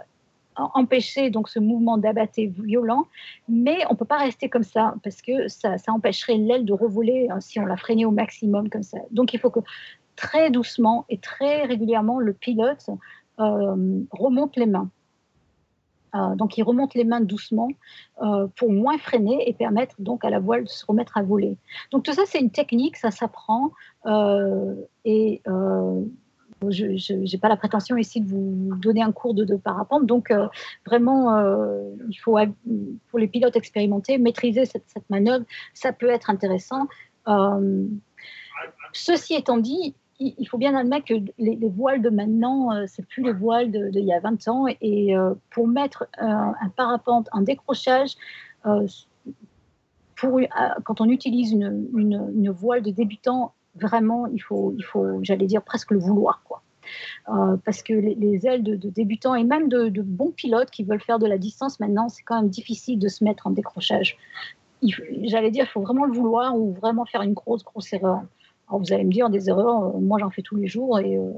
empêcher donc ce mouvement d'abatté violent, mais on peut pas rester comme ça parce que ça, empêcherait l'aile de revoler hein, si on la freinait au maximum comme ça. Donc il faut que très doucement et très régulièrement le pilote euh, remonte les mains. Euh, donc il remonte les mains doucement euh, pour moins freiner et permettre donc à la voile de se remettre à voler. Donc tout ça c'est une technique, ça s'apprend et je n'ai pas la prétention ici de vous donner un cours de, parapente, donc euh, vraiment euh, il faut pour les pilotes expérimentés maîtriser cette, manœuvre, ça peut être intéressant. Euh, ceci étant dit, il, faut bien admettre que les, les voiles de maintenant, c'est plus les voiles d'il de, y a 20 ans. Et pour mettre un, parapente en décrochage, quand on utilise une, voile de débutant, vraiment, il faut, il faut j'allais dire, presque le vouloir. Quoi. Euh, parce que les, les ailes de, débutants et même de, bons pilotes qui veulent faire de la distance maintenant, c'est quand même difficile de se mettre en décrochage. J'allais dire, il faut vraiment le vouloir ou vraiment faire une grosse, grosse erreur. Alors vous allez me dire des erreurs, euh, moi j'en fais tous les jours et il euh,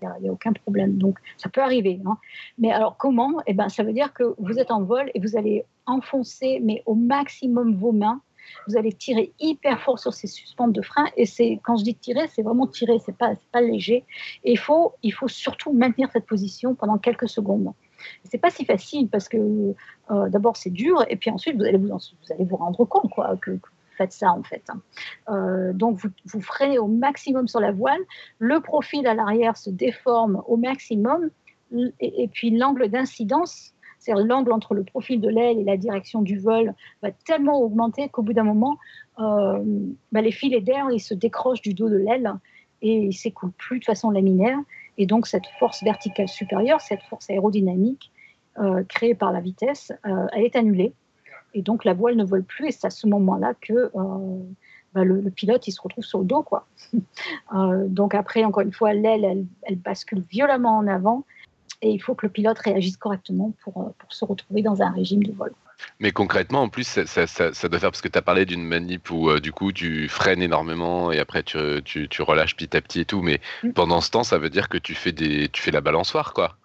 n'y a, a, aucun problème. Donc ça peut arriver. Hein. Mais alors comment? Eh ben ça veut dire que vous êtes en vol et vous allez enfoncer mais au maximum vos mains. Vous allez tirer hyper fort sur ces suspentes de frein et c'est quand je dis tirer, c'est vraiment tirer, c'est pas pas léger. Et il faut il faut surtout maintenir cette position pendant quelques secondes. C'est pas si facile parce que euh, d'abord c'est dur et puis ensuite vous allez vous, vous allez vous rendre compte quoi que, que faites ça en fait. Euh, donc vous, vous, freinez au maximum sur la voile, le profil à l'arrière se déforme au maximum et puis l'angle d'incidence, c'est-à-dire l'angle entre le profil de l'aile et la direction du vol va tellement augmenter qu'au bout d'un moment, euh, bah, les filets d'air ils se décrochent du dos de l'aile et ils s'écoulent plus de façon laminaire. Et donc cette force verticale supérieure, cette force aérodynamique euh, créée par la vitesse, euh, elle est annulée. Et donc la voile ne vole plus. Et c'est à ce moment-là que bah, le, pilote il se retrouve sur le dos quoi. (laughs) donc après encore une fois l'aile elle, bascule violemment en avant et il faut que le pilote réagisse correctement pour, pour se retrouver dans un régime de vol.
Mais concrètement, en plus, ça, ça- ça- ça doit faire parce que tu as parlé d'une manip où euh, du coup tu freines énormément et après tu, tu, tu relâches petit à petit et tout. Mais
Mm.
pendant ce temps, ça veut dire que tu fais, des, tu fais la balançoire, quoi.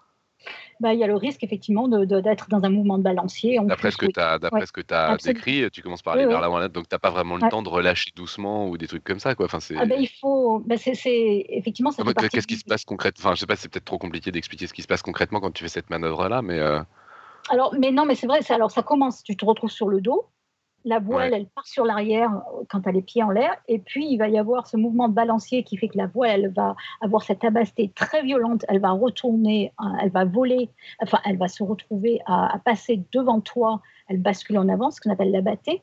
Bah, il y a le risque effectivement d'être dans un mouvement de balancier.
D'après ce que
oui.
tu as,
Ouais,
ce que
absolument.
décrit, tu commences par
Oui,
aller vers
oui.
l'avant, là, donc t'as pas vraiment le
Ouais.
temps de relâcher doucement ou des trucs comme ça, quoi. Enfin.
Ah ben, il faut. bah, c'est- Effectivement,
Ah, bah, Qu'est-ce qui se passe concrètement Enfin, je sais pas, c'est peut-être trop compliqué d'expliquer ce qui se passe concrètement quand tu fais cette manœuvre-là, mais euh,
Alors, mais non, mais c'est vrai, alors ça commence, tu te retrouves sur le dos, la voile, elle part sur l'arrière euh, quand as les pieds en l'air, et puis il va y avoir ce mouvement de balancier qui fait que la voile, elle va avoir cette abasté très violente, elle va retourner, euh, elle va voler, enfin, elle va se retrouver à, à passer devant toi, elle bascule en avant, ce qu'on appelle l'abatté.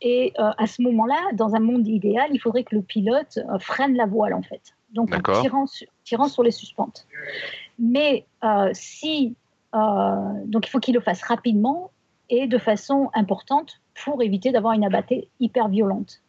Et euh, à ce moment-là, dans un monde idéal, il faudrait que le pilote euh, freine la voile, en fait. Donc, en tirant, sur- tirant sur les suspentes. Mais euh, si donc il faut qu'il le fasse rapidement et de façon importante pour éviter d'avoir une abattée hyper violente.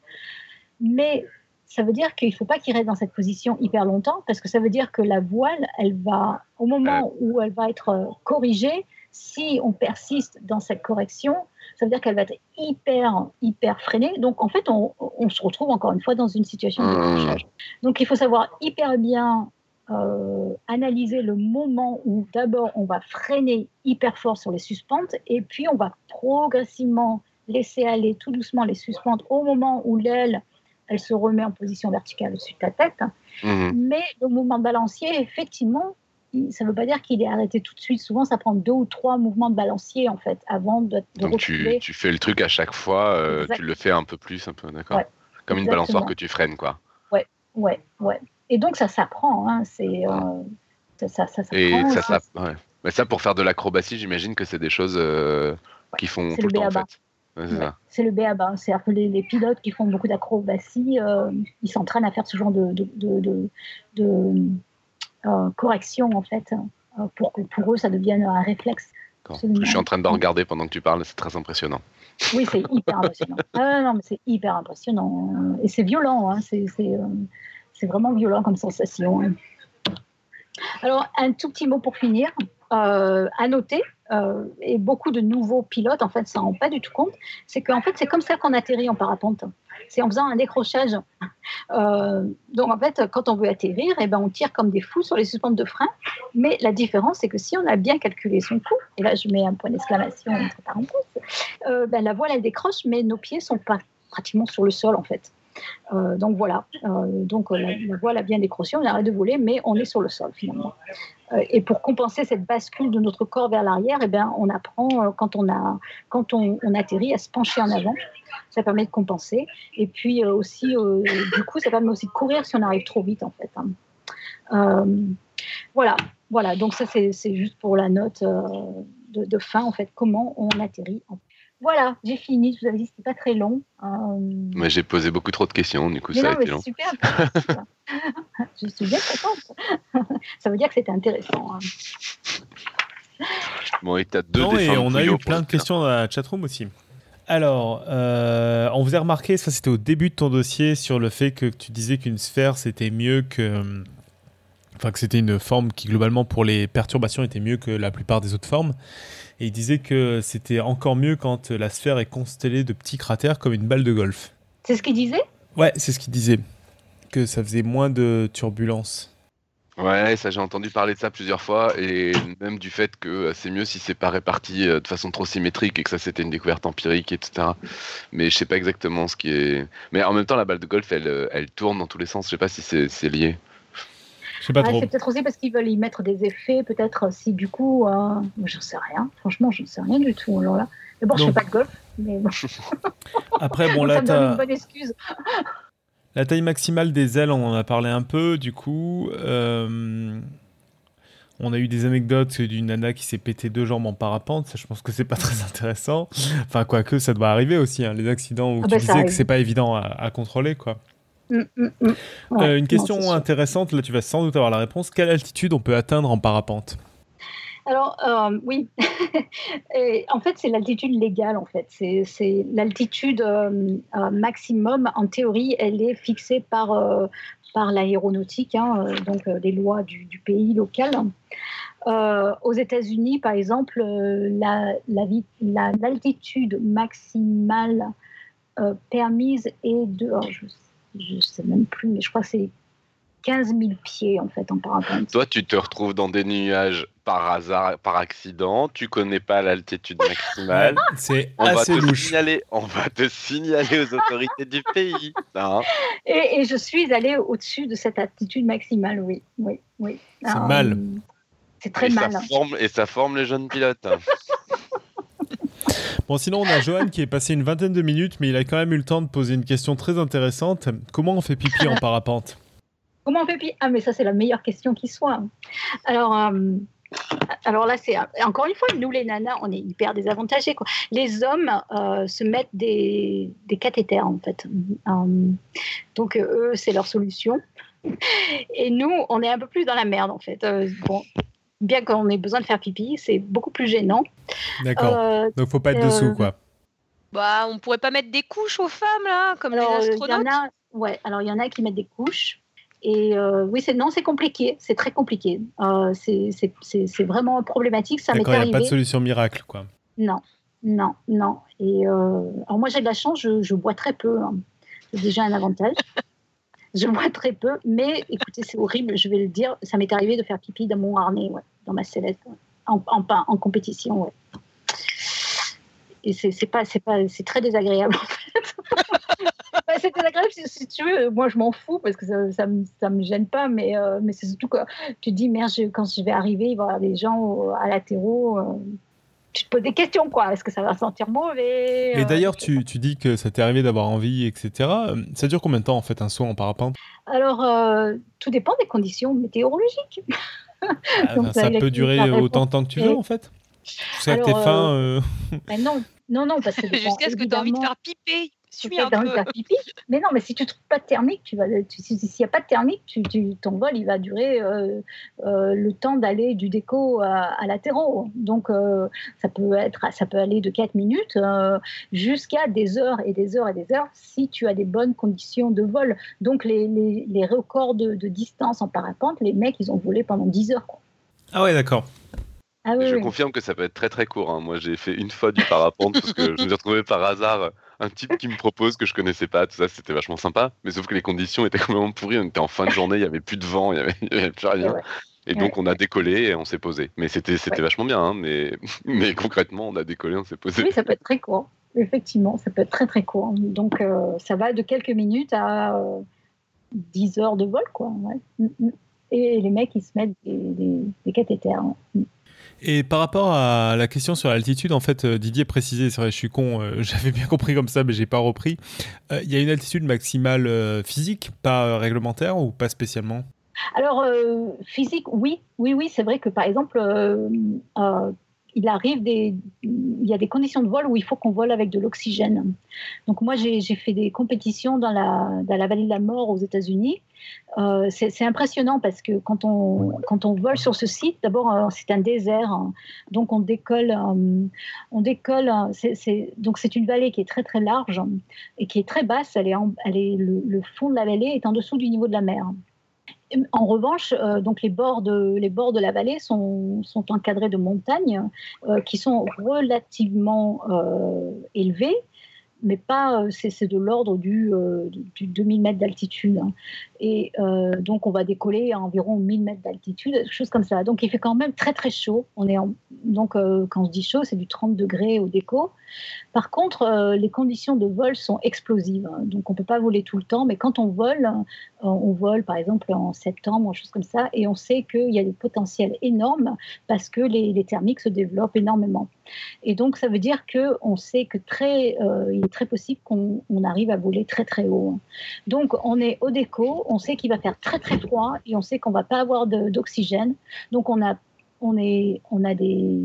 Mais ça veut dire qu'il ne faut pas qu'il reste dans cette position hyper longtemps parce que ça veut dire que la voile, elle va, au moment où elle va être euh, corrigée, si on persiste dans cette correction, ça veut dire qu'elle va être hyper, hyper freinée. Donc en fait, on, on se retrouve encore une fois dans une situation de
Mmh.
décrochage. Donc il faut savoir hyper bien euh, analyser le moment où d'abord on va freiner hyper fort sur les suspentes et puis on va progressivement laisser aller tout doucement les suspentes au moment où l'aile elle se remet en position verticale au-dessus de ta tête.
mhm.
Mais le mouvement de balancier, effectivement, ça ne veut pas dire qu'il est arrêté tout de suite. Souvent, ça prend deux ou trois mouvements de balancier en fait avant de, de
donc tu, fais le truc à chaque fois, euh, tu le fais un peu plus, un peu, d'accord
Ouais,
Comme une balançoire que tu freines, quoi.
Ouais, ouais. Et donc ça s'apprend. Hein, c'est euh, ça, ça, s'apprend,
ça,
ça-
ça, ouais. Mais ça, pour faire de l'acrobatie, j'imagine que c'est des choses euh, qui font
c'est
tout
le
le temps, en
b.a.-ba.
fait. Ouais, c'est
Ouais. C'est le béaba. C'est-à-dire que les, les pilotes qui font beaucoup d'acrobatie, euh, ils s'entraînent à faire ce genre de, de, de, de- de, correction, en fait, pour que pour eux, ça devienne un réflexe.
Je suis en train de regarder pendant que tu parles, c'est très impressionnant.
Oui, c'est hyper impressionnant. (laughs) Ah, non, mais c'est hyper impressionnant. Et c'est violent. Hein, c'est, c'est, c'est vraiment violent comme sensation. hein. Alors, un tout petit mot pour finir. Euh, à noter, euh, et beaucoup de nouveaux pilotes, en fait, s'en rendent pas du tout compte, c'est qu'en fait, c'est comme ça qu'on atterrit en parapente. C'est en faisant un décrochage. Euh, donc, en fait, quand on veut atterrir, eh ben, on tire comme des fous sur les suspentes de frein. Mais la différence, c'est que si on a bien calculé son coup, et là, je mets un point d'exclamation entre parenthèses, ben, la voile, elle décroche, mais nos pieds sont pas pratiquement sur le sol, en fait. Euh, donc voilà, Euh, donc euh, la, voile a bien décroché, on arrête de voler, mais on est sur le sol finalement. Et pour compenser cette bascule de notre corps vers l'arrière, eh ben, on apprend quand, on, a, quand on, atterrit à se pencher en avant. Ça permet de compenser. Et puis aussi, du coup, ça permet aussi de courir si on arrive trop vite en fait. hein. Voilà, voilà. Donc ça, c'est juste pour la note de, de fin en fait, comment on atterrit. en- Voilà, j'ai fini. Je vous avais dit que c'était pas très long. Euh,
Mais j'ai posé beaucoup trop de questions, du coup,
mais
ça a
non,
été long.
super. intéressant. (laughs) je suis bien contente. (laughs) Ça veut dire que c'était intéressant. hein.
Bon, et t'as deux
Non, et on a eu plein
le
de questions dans la chatroom aussi. Alors, euh, on vous a remarqué, ça c'était au début de ton dossier, sur le fait que tu disais qu'une sphère c'était mieux que. Enfin, que c'était une forme qui globalement pour les perturbations était mieux que la plupart des autres formes. Et il disait que c'était encore mieux quand la sphère est constellée de petits cratères comme une balle de golf.
C'est ce qu'il disait?
Ouais, c'est ce qu'il disait. Que ça faisait moins de turbulences.
Ouais, ça j'ai entendu parler de ça plusieurs fois, et même du fait que euh, c'est mieux si c'est pas réparti euh, de façon trop symétrique et que ça c'était une découverte empirique, etc. Mais je sais pas exactement ce qui est. Mais en même temps, la balle de golf, elle, euh, elle tourne dans tous les sens. Je sais pas si c'est c'est lié.
Je sais pas
Ah,
trop.
C'est peut-être aussi parce qu'ils veulent y mettre des effets, peut-être si du coup. Euh... J'en sais rien. Franchement, je ne sais rien du tout. Alors là. D'abord, je ne fais pas de golf. Mais bon, (laughs)
Après, bon, (laughs) là,
me donne
t'as.
une bonne excuse. (laughs)
La taille maximale des ailes, on en a parlé un peu, du coup. euh, on a eu des anecdotes d'une nana qui s'est pété deux jambes en parapente. Ça, je pense que c'est pas très intéressant. Enfin, quoique, ça doit arriver aussi. hein, les accidents où
Ah
tu
bah,
disais que c'est pas évident à, à contrôler, quoi.
Mm, mm, mm. Ouais,
Euh, une question intéressante, là, tu vas sans doute avoir la réponse. Quelle altitude on peut atteindre en parapente?
Alors, euh, oui. (laughs) Et en fait, c'est l'altitude légale, en fait. C'est l'altitude euh, euh, maximum. En théorie, elle est fixée par, euh, par l'aéronautique, hein, donc euh, les lois du, du pays local. aux États-Unis, par exemple, l'altitude la, maximale permise est de, oh, je ne sais même plus, mais je crois que c'est 15 000 pieds en fait en parapente.
Toi, tu te retrouves dans des nuages par hasard, par accident. Tu connais pas l'altitude maximale. (laughs)
C'est assez
va te
louche.
Signaler, on va te signaler aux autorités du pays.
Et, je suis allée au-dessus de cette altitude maximale, oui, oui, oui.
C'est mal.
C'est très mal. Ça
forme, et ça forme les jeunes pilotes. (laughs)
Bon, sinon, on a Johan qui est passé une vingtaine de minutes, mais il a quand même eu le temps de poser une question très intéressante. Comment on fait pipi en parapente?
Comment on fait pipi? Ah, mais ça, c'est la meilleure question qui soit. Alors, euh, alors là, c'est encore une fois, nous les nanas, on est hyper désavantagés. Les hommes euh, se mettent des, des, cathéters, en fait. Euh, donc, eux, c'est leur solution. Et nous, on est un peu plus dans la merde, en fait. bon, bien qu'on ait besoin de faire pipi, c'est beaucoup plus gênant.
D'accord. Donc, faut pas être dessous, quoi.
Bah, on pourrait pas mettre des couches aux femmes, là, comme les astronautes
Ouais, alors il y en a qui mettent des couches. Et euh, oui, c'est non, c'est compliqué, c'est très compliqué. Euh, c'est vraiment problématique. Ça m'est
arrivé. Il n'y a pas de solution miracle, quoi.
Non, non, non. Et euh, alors moi, j'ai de la chance, je, bois très peu. Hein. C'est déjà un avantage. (laughs) je bois très peu, mais écoutez, c'est horrible, je vais le dire. Ça m'est arrivé de faire pipi dans mon harnais, ouais, dans ma sellette, en, en, en, compétition, ouais. Et c'est pas, pas, très désagréable en fait. c'est désagréable si, tu veux. Moi, je m'en fous parce que ça, me, ça me gêne pas, mais, euh, mais c'est surtout que tu te dis, merde, quand je vais arriver, il va y avoir des gens à latéraux. Euh, tu te poses des questions, quoi. Est-ce que ça va sentir mauvais
Et d'ailleurs, euh, tu, tu, dis que ça t'est arrivé d'avoir envie, etc. Ça dure combien de temps, en fait, un saut en parapente?
Alors, tout dépend des conditions météorologiques.
Ah, (laughs) ça peut durer autant de temps que tu veux, en fait? Ça que t'es faim.
Ben non, non, non, parce que (laughs)
jusqu'à ce que tu as envie de faire piper (laughs)
mais non, mais si tu trouves pas de thermique, tu vas, s'il n'y a pas de thermique, tu, ton vol il va durer euh, euh, le temps d'aller du déco à, à latéraux. Donc euh, ça peut être, ça peut aller de 4 minutes jusqu'à des heures et des heures et des heures si tu as des bonnes conditions de vol. Donc les, les, records de, distance en parapente, les mecs ils ont volé pendant 10 heures.
Ah ouais, d'accord.
Ah je confirme que ça peut être très très court. Hein. Moi j'ai fait une fois du parapente parce que je me suis retrouvé par hasard un type qui me propose que je connaissais pas, tout ça, c'était vachement sympa. Mais sauf que les conditions étaient (laughs) complètement pourries. On était en fin de journée, il y avait plus de vent, il y avait, (laughs) plus rien. Et donc on a décollé et on s'est posé. Mais c'était c'était vachement bien, hein, mais, (laughs) mais concrètement on a décollé, on s'est posé.
Oui, ça peut être très court. Effectivement, ça peut être très très court. Donc euh, ça va de quelques minutes à 10 euh, heures de vol, quoi. Mm, mm. Et les mecs, ils se mettent des, des, des cathéters. Mm.
Et par rapport à la question sur l'altitude, en fait, euh, Didier précisait, c'est vrai, je suis con, euh, (laughs) j'avais bien compris comme ça, mais j'ai pas repris. Euh, il y a une altitude maximale physique, pas réglementaire ou pas spécialement?
Alors, physique, oui, oui, oui, c'est vrai que par exemple, il arrive des, il y a des conditions de vol où il faut qu'on vole avec de l'oxygène. Donc moi, j'ai fait des compétitions dans la, dans la vallée de la mort aux États-Unis. Euh, c'est impressionnant parce que quand on, quand on vole sur ce site, d'abord euh, c'est un désert, hein. donc on décolle, euh, on décolle. donc c'est une vallée qui est très très large et qui est très basse. Elle est, elle est le, fond de la vallée est en dessous du niveau de la mer. En revanche, euh, donc les bords de, les bords de la vallée sont, sont encadrés de montagnes euh, qui sont relativement euh, élevées, mais pas, c'est de l'ordre du, du, 2000 mètres d'altitude. Hein. Et donc, on va décoller à environ 1000 mètres d'altitude, quelque chose comme ça. Donc, il fait quand même très, très chaud. Donc, quand on se dit chaud, c'est du 30 degrés au déco. Par contre, euh, les conditions de vol sont explosives. Hein. Donc, on ne peut pas voler tout le temps, mais quand on vole, euh, on vole par exemple en septembre, chose comme ça, et on sait qu'il y a des potentiels énormes parce que les, thermiques se développent énormément. Et donc, ça veut dire qu'on sait que très, euh, il est très possible qu'on arrive à voler très très haut. Donc, on est au déco, on sait qu'il va faire très très froid et on sait qu'on va pas avoir d'oxygène. Donc, on a, on, est, on, a des,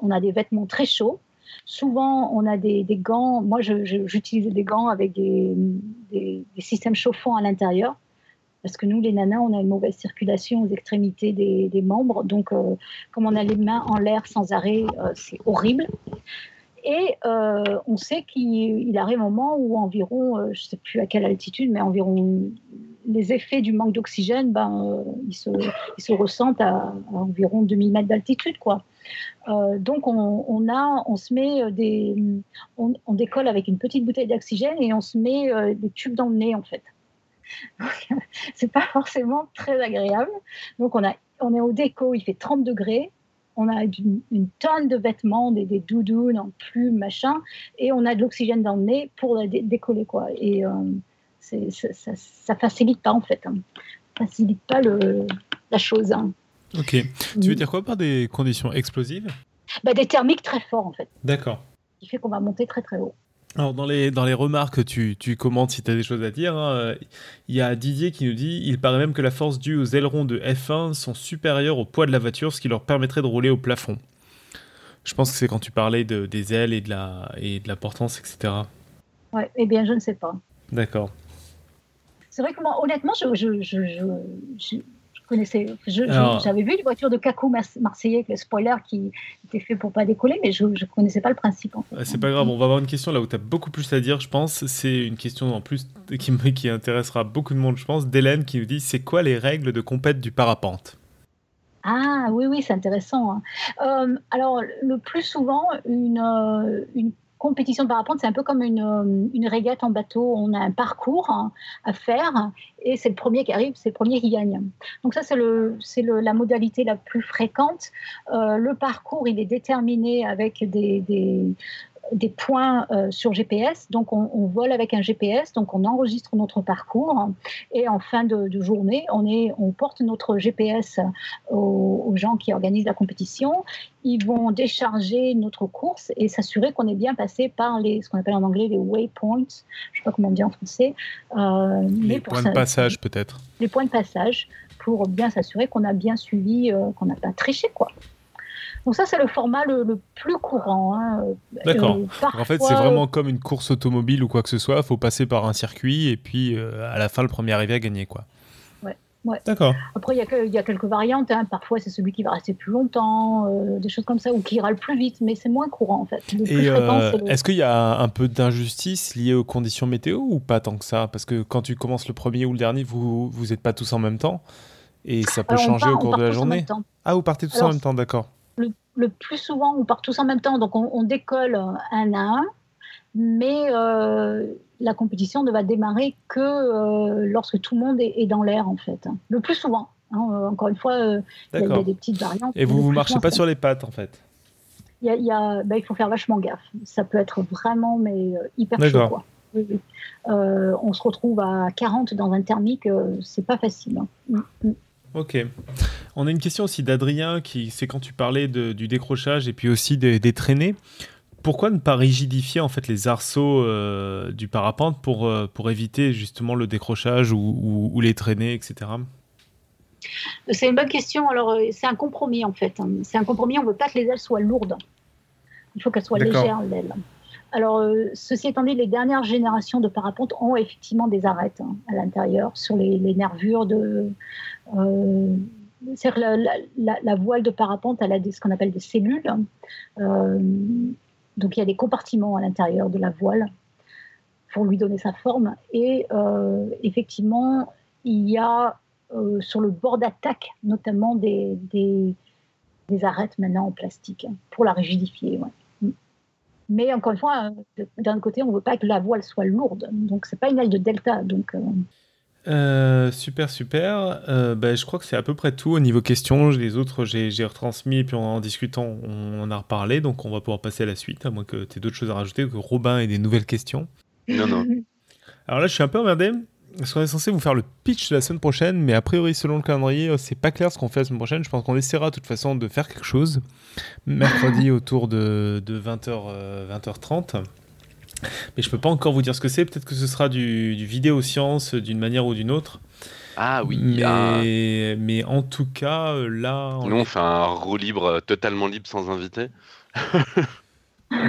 on a des vêtements très chauds Souvent, on a des, gants. Moi, j'utilise des gants avec des, systèmes chauffants à l'intérieur. Parce que nous, les nanas, on a une mauvaise circulation aux extrémités des, membres. Donc, euh, comme on a les mains en l'air sans arrêt, euh, c'est horrible. Et euh, on sait qu'il arrive un moment où environ, je ne sais plus à quelle altitude, mais environ les effets du manque d'oxygène, ben, ils, se, ils, se, ressentent à, environ 2000 mètres d'altitude. quoi. donc on, a, on se met des, on, décolle avec une petite bouteille d'oxygène et on se met des tubes dans le nez en fait. (laughs) c'est pas forcément très agréable. Donc on, a, on est au déco, il fait 30 degrés, on a une, tonne de vêtements, des, des, doudounes en plumes, machin, et on a de l'oxygène dans le nez pour décoller quoi. Et euh, ça, ça, facilite pas en fait, hein. facilite pas le, la chose. Hein.
Ok. Tu veux dire quoi par des conditions explosives?
Bah, Des thermiques très forts en fait.
D'accord.
Qui fait qu'on va monter très très haut.
Alors dans les, dans les remarques, tu, tu commentes si tu as des choses à dire. Hein. Il y a Didier qui nous dit Il paraît même que la force due aux ailerons de F1 sont supérieures au poids de la voiture, ce qui leur permettrait de rouler au plafond. Je pense que c'est quand tu parlais de, des ailes et de la, et de la portance, etc.
Ouais, eh bien, je ne sais pas.
D'accord.
C'est vrai que moi, honnêtement, je, je, je, connaissais. J'avais vu une voiture de Caco marseillais avec le spoiler qui était fait pour pas décoller, mais je ne connaissais pas le principe. En
C'est pas grave, on va avoir une question là où tu as beaucoup plus à dire, je pense. C'est une question en plus qui, qui intéressera beaucoup de monde, je pense. D'Hélène qui nous dit c'est quoi les règles de compète du parapente?
Ah oui, oui, c'est intéressant. Hein. Euh, alors, le plus souvent, une, euh, une compétition de parapente, c'est un peu comme une, euh, une, régate en bateau. On a un parcours hein, à faire et c'est le premier qui arrive, c'est le premier qui gagne. Donc ça, c'est le, la modalité la plus fréquente. Euh, le parcours, il est déterminé avec des, des points euh, sur GPS. Donc, on, vole avec un GPS, donc on enregistre notre parcours. Et en fin de, journée, on, est, on porte notre GPS aux, gens qui organisent la compétition. Ils vont décharger notre course et s'assurer qu'on est bien passé par les, ce qu'on appelle en anglais les waypoints. Je ne sais pas comment on dit en français.
Euh, les points de passage, peut-être.
Les points de passage pour bien s'assurer qu'on a bien suivi, euh, qu'on n'a pas triché, quoi. Donc ça, c'est le format le, plus courant. Hein.
D'accord. En fait, c'est vraiment comme une course automobile ou quoi que ce soit. Il faut passer par un circuit et puis euh, à la fin, le premier arrivé à gagner. Quoi.
Ouais. Ouais.
D'accord.
Après, il y, a quelques variantes. Hein. Parfois, c'est celui qui va rester plus longtemps, euh, des choses comme ça, ou qui ira le plus vite, mais c'est moins courant en fait.
Euh, est-ce qu'il y a un peu d'injustice liée aux conditions météo ou pas tant que ça? Parce que quand tu commences le premier ou le dernier, vous vous n'êtes pas tous en même temps et ça peut changer au cours de la journée? Ah, vous partez tous en même temps, d'accord
le plus souvent, on part tous en même temps, donc on, décolle un à un, mais euh, la compétition ne va démarrer que euh, lorsque tout le monde est, dans l'air, en fait. Le plus souvent. Hein, euh, encore une fois, il y, a des petites variantes.
Et vous ne marchez pas sur les pattes, en fait?
Il, y a, ben, il faut faire vachement gaffe. Ça peut être vraiment mais, hyper chaud. Quoi. on se retrouve à 40 dans un thermique, c'est pas facile. Hein. Mm,
mm. Ok. On a une question aussi d'Adrien, qui c'est quand tu parlais du décrochage et puis aussi des, traînées. Pourquoi ne pas rigidifier en fait les arceaux euh, du parapente pour, euh, pour éviter justement le décrochage ou, les traînées, etc.
C'est une bonne question. Alors, euh, c'est un compromis en fait. C'est un compromis. On ne veut pas que les ailes soient lourdes. Il faut qu'elles soient légères, l'aile. Alors, ceci étant dit, les dernières générations de parapentes ont effectivement des arêtes hein, à l'intérieur sur les, nervures de, c'est la, la, voile de parapente, elle a ce qu'on appelle des cellules. Euh, donc il y a des compartiments à l'intérieur de la voile pour lui donner sa forme. Et euh, effectivement, il y a euh, sur le bord d'attaque notamment des, des, arêtes maintenant en plastique pour la rigidifier. Mais encore une fois, d'un côté, on ne veut pas que la voile soit lourde. Donc, ce n'est pas une aile de delta. Donc,
euh, super, super. Euh, bah, je crois que c'est à peu près tout au niveau questions. Les autres, j'ai retransmis et puis en, discutant, on en a reparlé. Donc, on va pouvoir passer à la suite, à moins que tu aies d'autres choses à rajouter, que Robin ait des nouvelles questions.
Non, non.
Alors là, je suis un peu emmerdé. Parce qu'on est censé vous faire le pitch de la semaine prochaine, mais a priori, selon le calendrier, euh, c'est pas clair ce qu'on fait la semaine prochaine. Je pense qu'on essaiera de toute façon de faire quelque chose mercredi (coughs) autour de, 20h, 20h30. Mais je peux pas encore vous dire ce que c'est. Peut-être que ce sera du, du vidéo science d'une manière ou d'une autre.
Ah oui.
Mais,
ah.
mais en tout cas, euh, là.
Nous, on fait un roue libre, euh, totalement libre, sans invité. (laughs)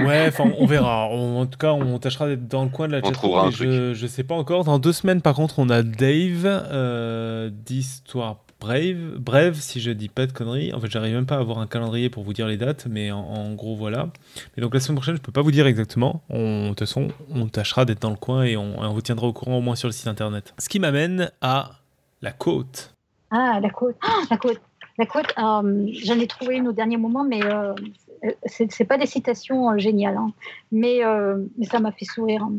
ouais, enfin, on verra. en tout cas, on tâchera d'être dans le coin de la chat. Je, je sais pas encore. Dans deux semaines, par contre, on a Dave euh, d'Histoire Brave, Brave, si je dis pas de conneries. En fait, j'arrive même pas à avoir un calendrier pour vous dire les dates, mais en, gros, voilà. Mais donc la semaine prochaine, je peux pas vous dire exactement. de toute façon, on tâchera d'être dans le coin et on, vous tiendra au courant au moins sur le site internet. Ce qui m'amène à la côte.
Ah, la côte. Ah, la côte. La côte, euh, j'en ai trouvé une au dernier moment, mais euh, c'est pas des citations euh, géniales, hein. mais, mais, ça m'a fait sourire. Hein.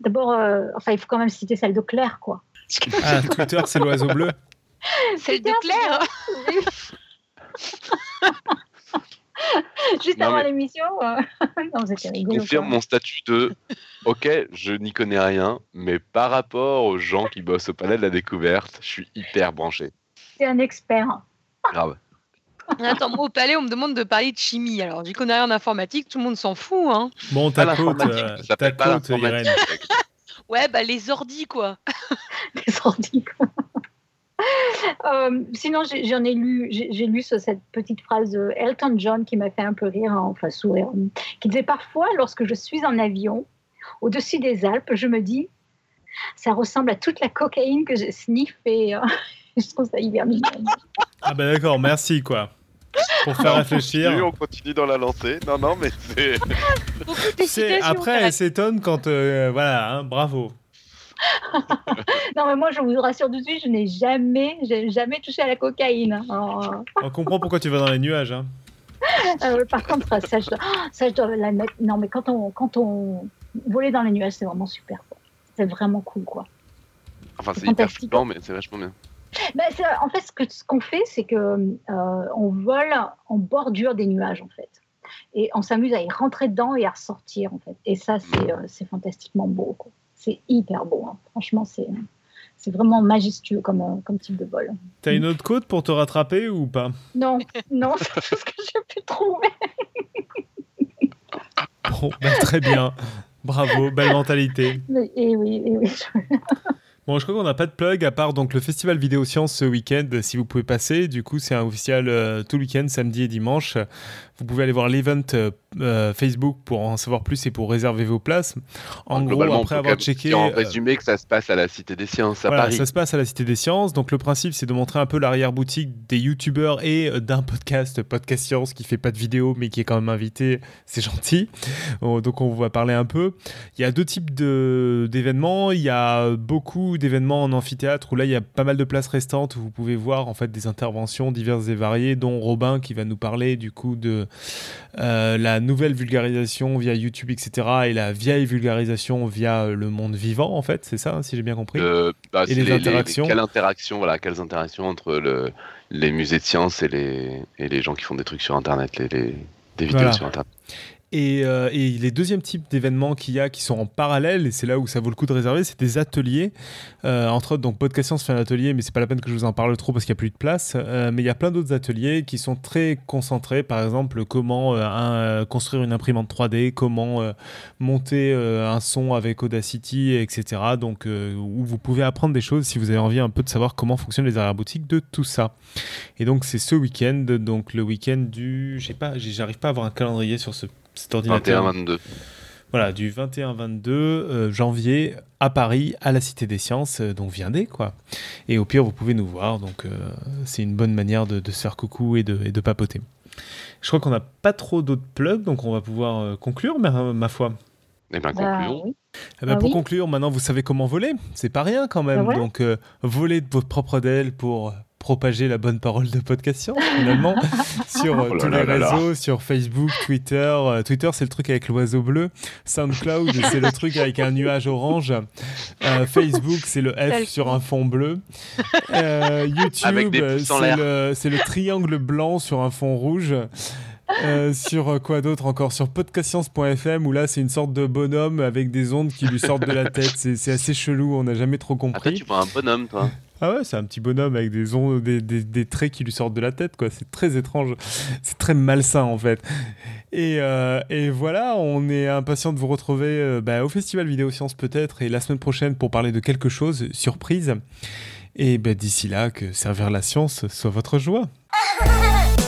D'abord, enfin, il faut quand même citer celle de Claire, quoi.
Ah, Twitter, c'est l'oiseau bleu. (laughs)
Celle de Claire.
Juste avant l'émission.
Je confirme mon statut de OK, je n'y connais rien, mais par rapport aux gens qui bossent au palais de la découverte, je suis hyper branché.
C'est un expert.
Grave. (laughs)
Attends, moi au palais, on me demande de parler de chimie. Alors, j'y connais rien en informatique, tout le monde s'en fout. Hein.
Bon, ta côte, euh, ta côte Irène. (laughs)
Ouais, bah les ordis, quoi. (laughs)
les ordis, quoi. Euh, sinon, j'en ai, lu, j'ai lu cette petite phrase de Elton John qui m'a fait un peu rire, hein, enfin sourire, qui disait parfois, lorsque je suis en avion, au-dessus des Alpes, je me dis, ça ressemble à toute la cocaïne que j'ai sniffée. je trouve ça hyper mignon.
Ah ben d'accord, merci quoi. Pour faire réfléchir.
On continue, dans la lancée. Non, non, mais
c'est. Après, elle s'étonne quand. Euh, voilà, hein, bravo. (laughs)
non, mais moi, je vous rassure tout de suite, je n'ai jamais, jamais touché à la cocaïne.
Oh. On comprend pourquoi tu vas dans les nuages. Hein.
Euh, par contre, ça, je, ça, je dois la mettre. Non, mais quand on, quand on volait dans les nuages, c'est vraiment super. C'est vraiment cool, quoi.
Enfin, c'est hyper flippant, mais c'est vachement bien.
Ben, en fait, ce qu'on fait, c'est que euh, on vole en bordure des nuages, en fait. Et on s'amuse à y rentrer dedans et à ressortir, en fait. Et ça, c'est euh, fantastiquement beau. C'est hyper beau. Hein. Franchement, c'est c'est vraiment majestueux comme, euh, comme type de vol.
T'as une autre côte pour te rattraper ou pas?
Non, non, (laughs) c'est tout ce que j'ai pu trouver.
bon, ben, très bien. Bravo, belle mentalité.
et oui, et oui.
Bon, je crois qu'on n'a pas de plug à part donc le festival Vidéo Science ce week-end. Si vous pouvez passer, du coup, c'est un officiel euh, tout le week-end, samedi et dimanche. Vous pouvez aller voir l'event euh, euh, Facebook pour en savoir plus et pour réserver vos places.
En gros, après avoir checké. En résumé, que ça se passe à la Cité des Sciences à voilà, Paris.
Ça se passe à la Cité des Sciences. Donc le principe, c'est de montrer un peu l'arrière-boutique des youtubeurs et d'un podcast, Podcast Science, qui fait pas de vidéo mais qui est quand même invité. C'est gentil. donc on va parler un peu. Il y a deux types d'événements. Il y a beaucoup d'événements en amphithéâtre où là, il y a pas mal de places restantes où vous pouvez voir en fait des interventions diverses et variées, dont Robin qui va nous parler du coup de euh, la nouvelle vulgarisation via YouTube, etc., et la vieille vulgarisation via le monde vivant, en fait, c'est ça, si j'ai bien compris?
Bah, Et les, interactions? quelle interaction, voilà, quelles interactions entre le, les musées de sciences et les, et les gens qui font des trucs sur Internet, les, les des vidéos sur Internet.
Euh, et, les deuxièmes types d'événements qu'il y a qui sont en parallèle, et c'est là où ça vaut le coup de réserver, c'est des ateliers. Euh, entre autres, donc Podcast Science fait un atelier, mais c'est pas la peine que je vous en parle trop parce qu'il n'y a plus de place. Euh, mais il y a plein d'autres ateliers qui sont très concentrés. Par exemple, comment construire une imprimante 3D, comment monter un son avec Audacity, etc. Donc, où vous pouvez apprendre des choses si vous avez envie un peu de savoir comment fonctionnent les arrière-boutiques de tout ça. Et donc, c'est ce week-end, donc le week-end du. Je sais pas, j'arrive pas à avoir un calendrier sur ce cet ordinateur.
21-22.
Voilà, du 21-22 euh, janvier à Paris, à la Cité des Sciences, euh, donc viendez quoi. Et au pire, vous pouvez nous voir, donc euh, c'est une bonne manière de, se faire coucou et de, et de papoter. Je crois qu'on n'a pas trop d'autres plugs, donc on va pouvoir conclure, ma, ma foi.
Eh bien, concluons.
Bah, eh ben, ah pour conclure, maintenant vous savez comment voler. C'est pas rien quand même. Ah donc, voler de votre propre DL pour propager la bonne parole de podcast finalement (laughs) sur euh, oh tous les réseaux, sur Facebook, Twitter. Euh, Twitter, c'est le truc avec l'oiseau bleu. SoundCloud, (laughs) c'est le truc avec un nuage orange. Euh, Facebook, c'est le F sur un fond bleu. (laughs) YouTube, c'est le, triangle blanc sur un fond rouge. sur quoi d'autre encore? Sur podcastscience.fm où là c'est une sorte de bonhomme avec des ondes qui lui sortent de la tête. C'est assez chelou, on n'a jamais trop compris.
Après, tu vois un bonhomme, toi
ah ouais, c'est un petit bonhomme avec des, ondes, des, des, traits qui lui sortent de la tête, quoi. C'est très étrange. C'est très malsain, en fait. Et, euh, et, voilà, on est impatient de vous retrouver euh, bah, au Festival Vidéo Science peut-être et la semaine prochaine pour parler de quelque chose, surprise. Et bah, d'ici là, que servir la science soit votre joie. (laughs)